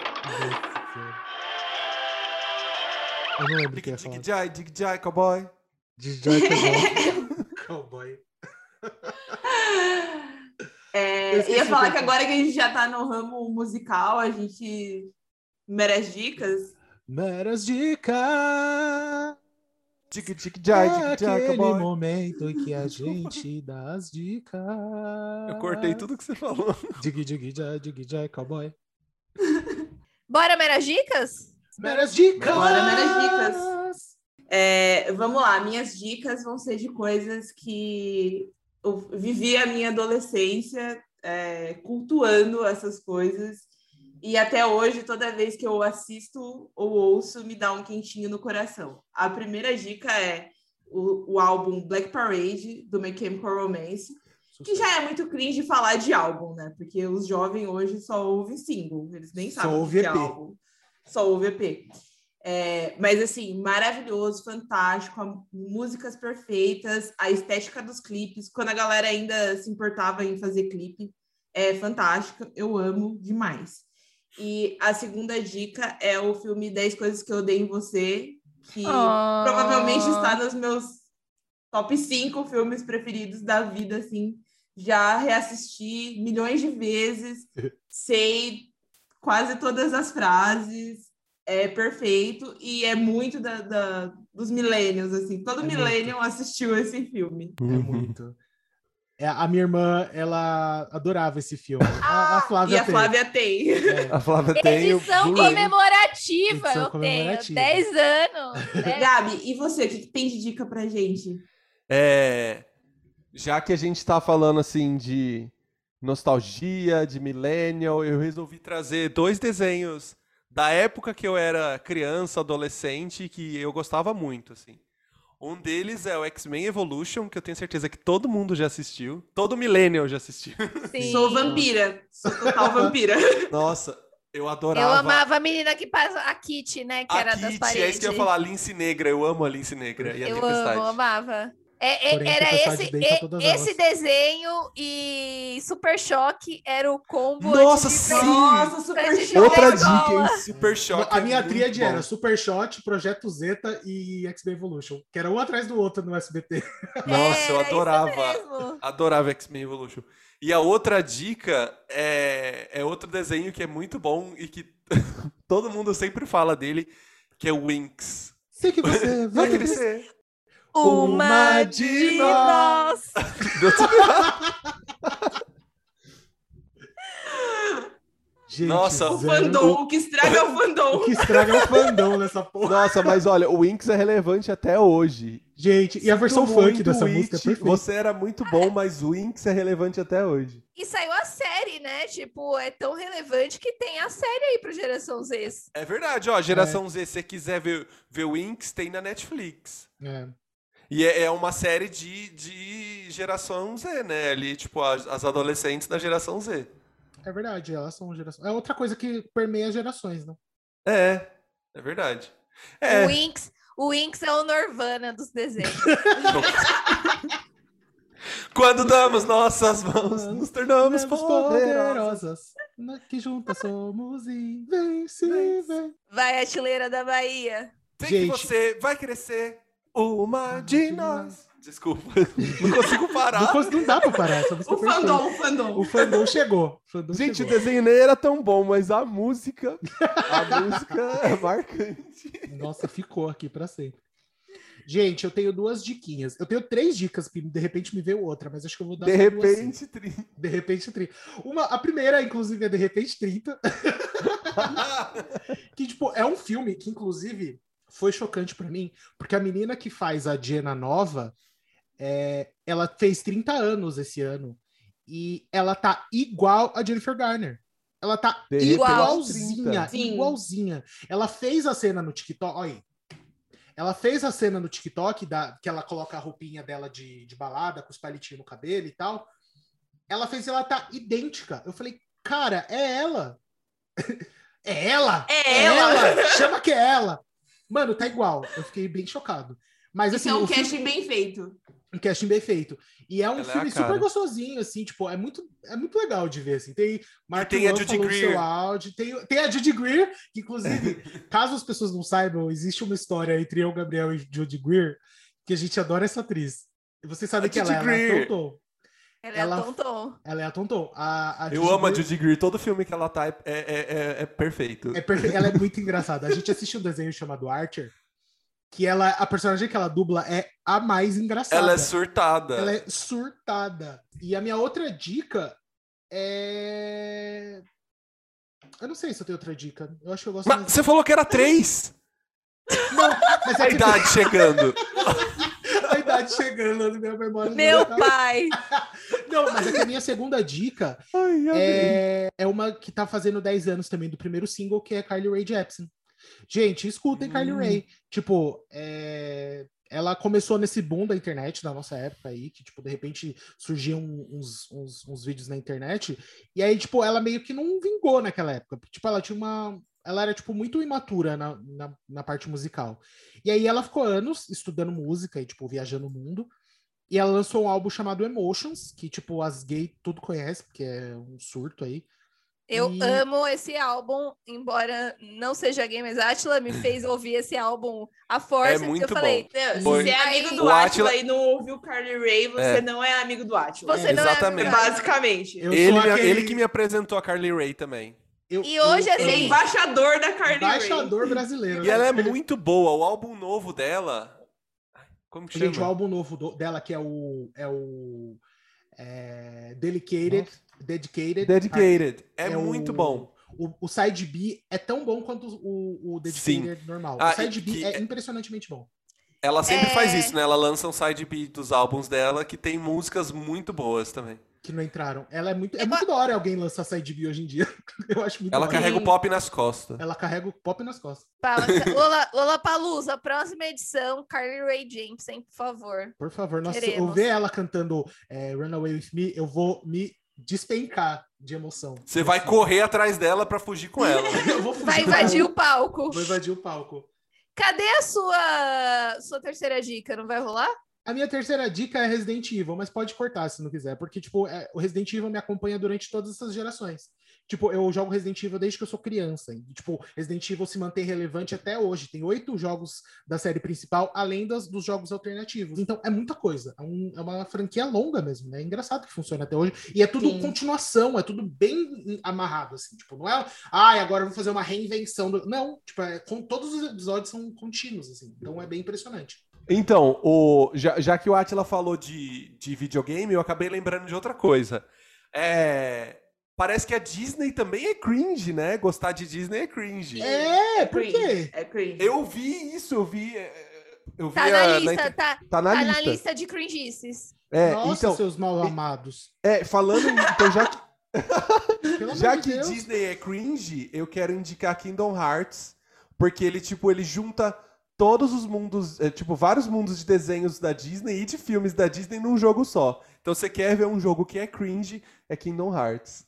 Eu não lembro Dig dig jai, dig jai, cowboy. DJ Cowboy. Cowboy. É, Eu ia falar que que eu agora que a gente já tá no ramo musical, a gente merece dicas. Meras dicas. Dig dig jai, É dig jai, aquele cowboy. momento em que a gente dá as dicas. Eu cortei tudo que você falou. Dig, dig, jai, dig, jai, cowboy. Bora, meras dicas? Meras dicas! Bora, meras dicas. É, vamos lá, minhas dicas vão ser de coisas que eu vivi a minha adolescência é, cultuando essas coisas. E até hoje, toda vez que eu assisto ou ouço, me dá um quentinho no coração. A primeira dica é o, o álbum Black Parade, do My Chemical Romance, que já é muito cringe falar de álbum, né? Porque os jovens hoje só ouvem single, eles nem Só sabem o que é EP. álbum. Só ouve EP. É, mas assim, maravilhoso, fantástico, a- músicas perfeitas, a estética dos clipes, quando a galera ainda se importava em fazer clipe, é fantástica, eu amo demais. E a segunda dica é o filme 10 Coisas que Eu Odeio em Você, que Ah. provavelmente está nos meus top 5 filmes preferidos da vida, assim. Já reassisti milhões de vezes, sei quase todas as frases, é perfeito e é muito da, da- dos millennials, assim. Todo É millennial assistiu esse filme. É muito. É, a minha irmã, ela adorava esse filme. A, a Flávia e a tem. Flávia tem. É. A Flávia tem Edição comemorativa, Edição eu comemorativa. tenho 10 anos. né? Gabi, e você? O que, que tem de dica pra gente? É, já que a gente tá falando assim de nostalgia, de millennial, eu resolvi trazer dois desenhos da época que eu era criança, adolescente, que eu gostava muito, assim. Um deles é o X-Men Evolution, que eu tenho certeza que todo mundo já assistiu. Todo millennial já assistiu. Sim. Sou vampira. Sou total vampira. Nossa, eu adorava. Eu amava a menina que passa a Kit, né? Que a era das Kitty, paredes. é isso que eu ia falar, Lince Negra. Eu amo a Lince Negra e a Eu Tempestade. amo, amava. É, é, Porém, era esse, deita e- todas esse desenho e Super Choque era o combo. Nossa, de- sim! Nossa, super show. Outra dica, hein? Super Choque. A é minha muito tríade bom. era Super Shot, Projeto Zeta e X-Men Evolution, que era um atrás do outro no SBT. Nossa, eu adorava. Adorava X-Men Evolution. E a outra dica é, é outro desenho que é muito bom e que todo mundo sempre fala dele, que é o Winx. Sei que você Vai vai crescer. Uma de nós. Gente, Nossa, O fandom, o que estraga é o O fandom. que estraga é o fandom nessa porra. Nossa, mas olha, o Winx é relevante até hoje. Gente, e a versão Sinto funk dessa It, música é perfeita. Você era muito bom, mas o Winx é relevante até hoje. E saiu a série, né? Tipo, é tão relevante que tem a série aí pro Geração Z. É verdade, ó. Geração Z, se você quiser ver, ver o Winx, tem na Netflix. É. E é, é uma série de, de geração Z, né? Ali, tipo, as, as adolescentes da geração Z. É verdade, elas são gerações. É outra coisa que permeia gerações, né? É, é verdade. É, O Winx, o Winx é o Norvana dos desenhos. quando damos nossas mãos, nos tornamos poderosas. Na- Que juntas somos invencíveis. Vai, artilheira da Bahia. Que Gente. você vai crescer. Uma de nós. Desculpa, não consigo Não, parar. cons- não dá pra parar. Essa música O é perfeita. fandom, o fandom. O fandom chegou. O fandom Gente, o chegou. desenho nem era tão bom, mas a música. A música é marcante. Nossa, ficou aqui pra sempre. Gente, eu tenho duas diquinhas. Eu tenho três dicas, de repente me veio outra, mas acho que eu vou dar De repente, tri... De repente 30. Uma, a primeira, inclusive, é De repente 30. que, tipo, é um filme que, inclusive, foi chocante pra mim, porque a menina que faz a Jenna nova, é, ela fez 30 anos esse ano. E ela tá igual a Jennifer Garner. Ela tá igualzinha, 30. Sim. igualzinha. Ela fez a cena no TikTok, olha aí. Ela fez a cena no TikTok da, que ela coloca a roupinha dela de, de balada, com os palitinhos no cabelo e tal. Ela fez ela tá idêntica. Eu falei, cara, é ela. é ela! É ela! Chama que é ela! Mano, tá igual. Eu fiquei bem chocado. Mas Isso assim, é um o filme- casting bem feito. um casting bem feito. E é um Ela é a filme cara. super gostosinho, assim, tipo, é muito, é muito legal de ver, assim. Tem Mark tem a Ruffalo Judy Greer. seu áudio, tem, tem a Judy Greer, que inclusive, caso as pessoas não saibam, existe uma história entre eu, Gabriel e Judy Greer, que a gente adora essa atriz. E vocês sabem A que ela, Judy ela é a Greer. Tonton. Ela, Ela- é tonton. Ela é a Tonton. A, a Eu Judy amo a Judy Greer. Todo filme que ela tá é, é, é, é perfeito. É perfe- Ela é muito engraçada. A gente assiste um desenho chamado Archer, que ela, a personagem que ela dubla é a mais engraçada. Ela é surtada. Ela é surtada. E a minha outra dica é. Eu não sei se eu tenho outra dica. Eu acho que eu gosto Mas mais- você falou que era três. Não, mas é A que idade chegando. idade chegando na minha memória. Meu pai. Não, mas é que a minha segunda dica Ai, é, é uma que tá fazendo 10 anos também do primeiro single, que é Carly Rae Jepsen. Gente, escutem Carly Hum. Rae. Tipo, é, ela começou nesse boom da internet da nossa época aí, que, tipo, de repente surgiam uns, uns, uns vídeos na internet, e aí, tipo, ela meio que não vingou naquela época. Tipo, ela tinha uma. Ela era, tipo, muito imatura na, na, na parte musical. E aí ela ficou anos estudando música e, tipo, viajando o mundo. E ela lançou um álbum chamado Emotions, que, tipo, as gays tudo conhecem, porque é um surto aí. Eu E- amo esse álbum, embora não seja gay, mas a Atila me fez ouvir esse álbum à força. É porque muito eu falei, se Foi. você é amigo do Atila Átila- e não ouviu Carly Rae, você É. não é amigo do Atila. Você não é Exatamente. amigo- Basicamente. Eu Ele, aquele- ele que me apresentou a Carly Rae também. Eu- E hoje, eu- é assim, embaixador da Carly Rae. Embaixador brasileiro. E né? ela é muito boa. O álbum novo dela. Como que Gente, o chama? álbum novo do- dela, que é o. É o é, Dedicated. Dedicated. Dedicated. É, é muito o- bom. O, o Side B é tão bom quanto o, o Dedicated normal. Ah, o Side B que- é impressionantemente bom. Ela sempre É. faz isso, né? Ela lança um side B dos álbuns dela que tem músicas muito boas também. Que não entraram. Ela é muito. É Eu- muito da hora alguém lançar Side B hoje em dia. Eu acho muito Ela da hora. carrega o pop nas costas. Ela carrega o pop nas costas. fala, Lola, Lola Palusa, próxima edição, Carly Rae Jepsen, por favor. Por favor, nossa, se eu Queremos. ver ela cantando é, Runaway With Me, eu vou me despencar de emoção. Você vai correr atrás dela pra fugir com ela. Eu vou fugir Vai com invadir ela. o palco. Vou invadir o palco. Cadê a sua, sua terceira dica? Não vai rolar? A minha terceira dica é Resident Evil, mas pode cortar se não quiser, porque, tipo, é, o Resident Evil me acompanha durante todas essas gerações. Tipo, eu jogo Resident Evil desde que eu sou criança. E, tipo, Resident Evil se mantém relevante até hoje. Tem oito jogos da série principal, além das, dos jogos alternativos. Então, é muita coisa. É, um- é uma franquia longa mesmo, né? É engraçado que funciona até hoje. E é tudo Sim. continuação, é tudo bem amarrado, assim. Tipo, não é, ai, agora eu vou fazer uma reinvenção. Do... Não, tipo, é, com, todos os episódios são contínuos, assim. Então, é bem impressionante. Então, o, já, já que o Atila falou de, de videogame, eu acabei lembrando de outra coisa. É, parece que a Disney também é cringe, né? Gostar de Disney é cringe. É, por cringe. quê? É cringe. Eu vi isso, eu vi. é, Eu vi Tá a- na na lista, inter- tá, tá na tá lista. na lista de cringices. É, Nossa, então, seus mal amados. é, falando. Então, já que, já que Deus. Disney é cringe, eu quero indicar Kingdom Hearts, porque ele, tipo, ele junta todos os mundos, é, tipo, vários mundos de desenhos da Disney e de filmes da Disney num jogo só. Então, você quer ver um jogo que é cringe, é Kingdom Hearts.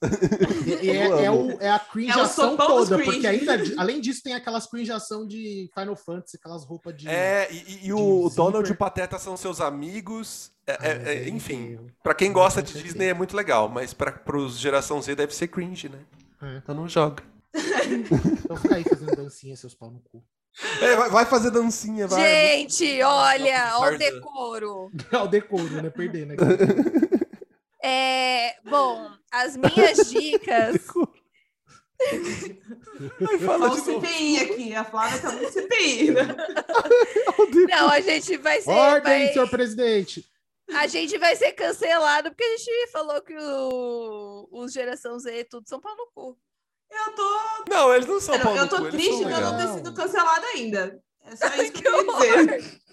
E- é, é o- é a cringeação dos toda, cringe. porque ainda, além disso, tem aquelas cringeação de Final Fantasy, aquelas roupas de. É, e, e- De o zíper. Donald e o Pateta são seus amigos. É- é- é, enfim, pra quem gosta de. Disney é muito legal, mas pra, pros geração Z deve ser cringe, né? É. Então não joga. Então fica aí fazendo dancinha, seus pau no cu. É, vai, vai fazer dancinha, vai. Gente, olha, ó o decoro. o decoro, né? Perder, né? É, bom, as minhas dicas. Olha o. CPI aqui. A Flávia tá muito CPI, né? Não, a gente vai ser. Ordem, vai- senhor presidente. A gente vai ser cancelado porque a gente falou que o, os geração Z tudo são pau no cu. Eu tô, Não, eles não são pau eu tô cu, triste de eu não ter sido cancelada ainda. É só isso que Que eu queria dizer.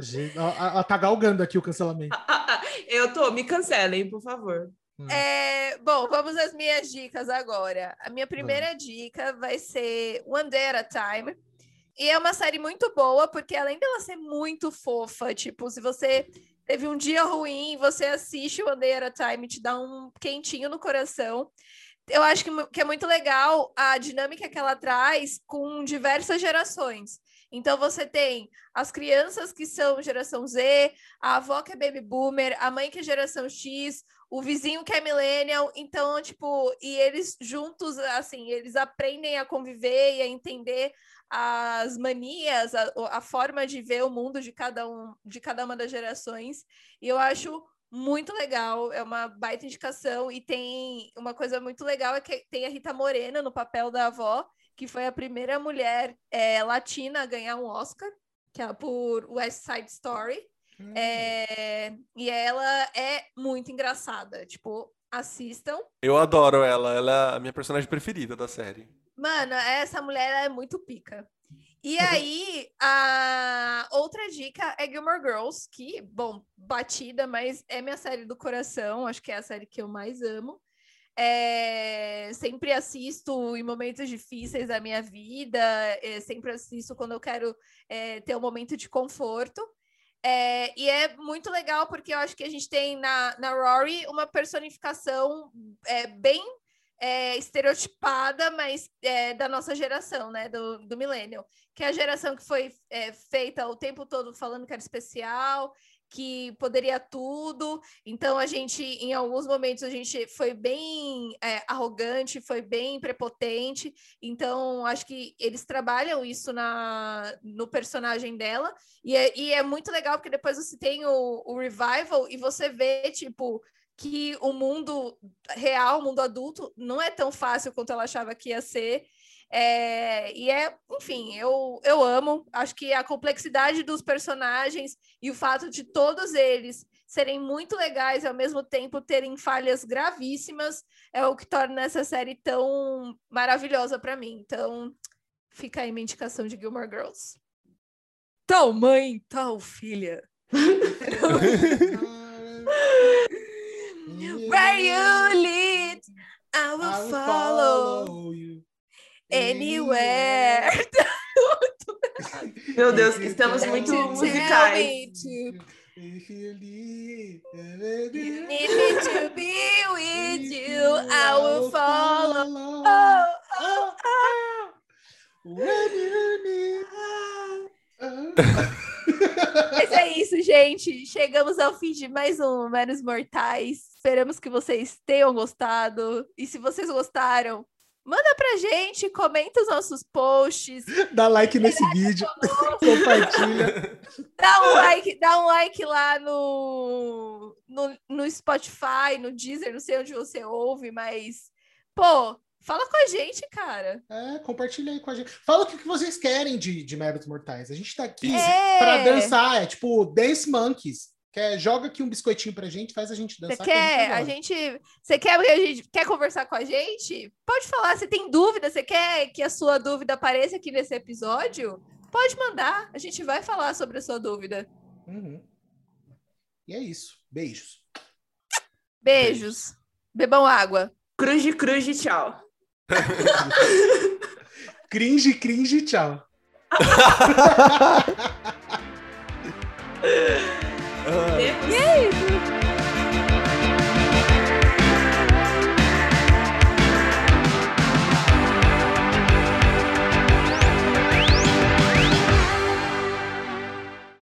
Gente, ó, ó, tá galgando aqui o cancelamento. Eu tô, me cancelem, por favor. É, bom, vamos às minhas dicas agora. A minha primeira dica vai ser One Day at a Time. E é uma série muito boa, porque além dela ser muito fofa, tipo, se você teve um dia ruim, você assiste One Day at a Time, te dá um quentinho no coração. Eu acho que, que é muito legal a dinâmica que ela traz com diversas gerações. Então você tem as crianças que são geração Z, a avó que é baby boomer, a mãe que é geração X, o vizinho que é millennial, então, tipo, e eles juntos, assim, eles aprendem a conviver e a entender as manias, a, a forma de ver o mundo de cada um, de cada uma das gerações. E eu acho muito legal, é uma baita indicação e tem uma coisa muito legal é que tem a Rita Moreno no papel da avó, que foi a primeira mulher é, latina a ganhar um Oscar, que é por West Side Story. É, e ela é muito engraçada. Tipo, assistam. Eu adoro ela, ela é a minha personagem preferida da série. Mano, essa mulher é muito pica. E aí, a outra dica é Gilmore Girls, que, bom, batida, mas é minha série do coração, acho que é a série que eu mais amo. É, sempre assisto em momentos difíceis da minha vida, é, sempre assisto quando eu quero é, ter um momento de conforto. É, e é muito legal porque eu acho que a gente tem na, na Rory uma personificação é, bem é, estereotipada, mas é, da nossa geração, né? Do, do. Que é a geração que foi é, feita o tempo todo falando que era especial, que poderia tudo. Então a gente, em alguns momentos, a gente foi bem é, arrogante, foi bem prepotente. Então acho que eles trabalham isso na, no personagem dela. E é, e é muito legal porque depois você tem o, o revival e você vê, tipo, que o mundo real, o mundo adulto, não é tão fácil quanto ela achava que ia ser. É, e é, enfim, eu, eu amo. Acho que a complexidade dos personagens e o fato de todos eles serem muito legais e ao mesmo tempo terem falhas gravíssimas é o que torna essa série tão maravilhosa para mim. Então, fica aí minha indicação de Gilmore Girls. Tal mãe, tal filha. Where you lead, I will, I will follow, follow you anywhere. Meu Deus, estamos muito To musicais. If you leave, You need me to be with you, I will follow. Oh, oh, oh. When you need- Mas é isso, gente. Chegamos ao fim de mais um Menos Mortais. Esperamos que vocês tenham gostado. E se vocês gostaram, manda pra gente, comenta os nossos posts, Dá like nesse vídeo, compartilha. dá um like, dá um like lá no, no, no Spotify, no Deezer, não sei onde você ouve, mas, pô, fala com a gente, cara. É, compartilha aí com a gente. Fala o que vocês querem de, de Meros Mortais. A gente tá aqui É. pra dançar, é tipo Dance Monkeys. Quer, joga aqui um biscoitinho pra gente, faz a gente Você dançar. que a gente quer, a gente, você quer que a gente quer conversar com a gente? Pode falar, você tem dúvida, você quer que a sua dúvida apareça aqui nesse episódio? Pode mandar, a gente vai falar sobre a sua dúvida. Uhum. E é isso. Beijos. Beijos. Bebam água. Cruz de cruz de tchau. Cringe, cringe, tchau. Temos- E é isso.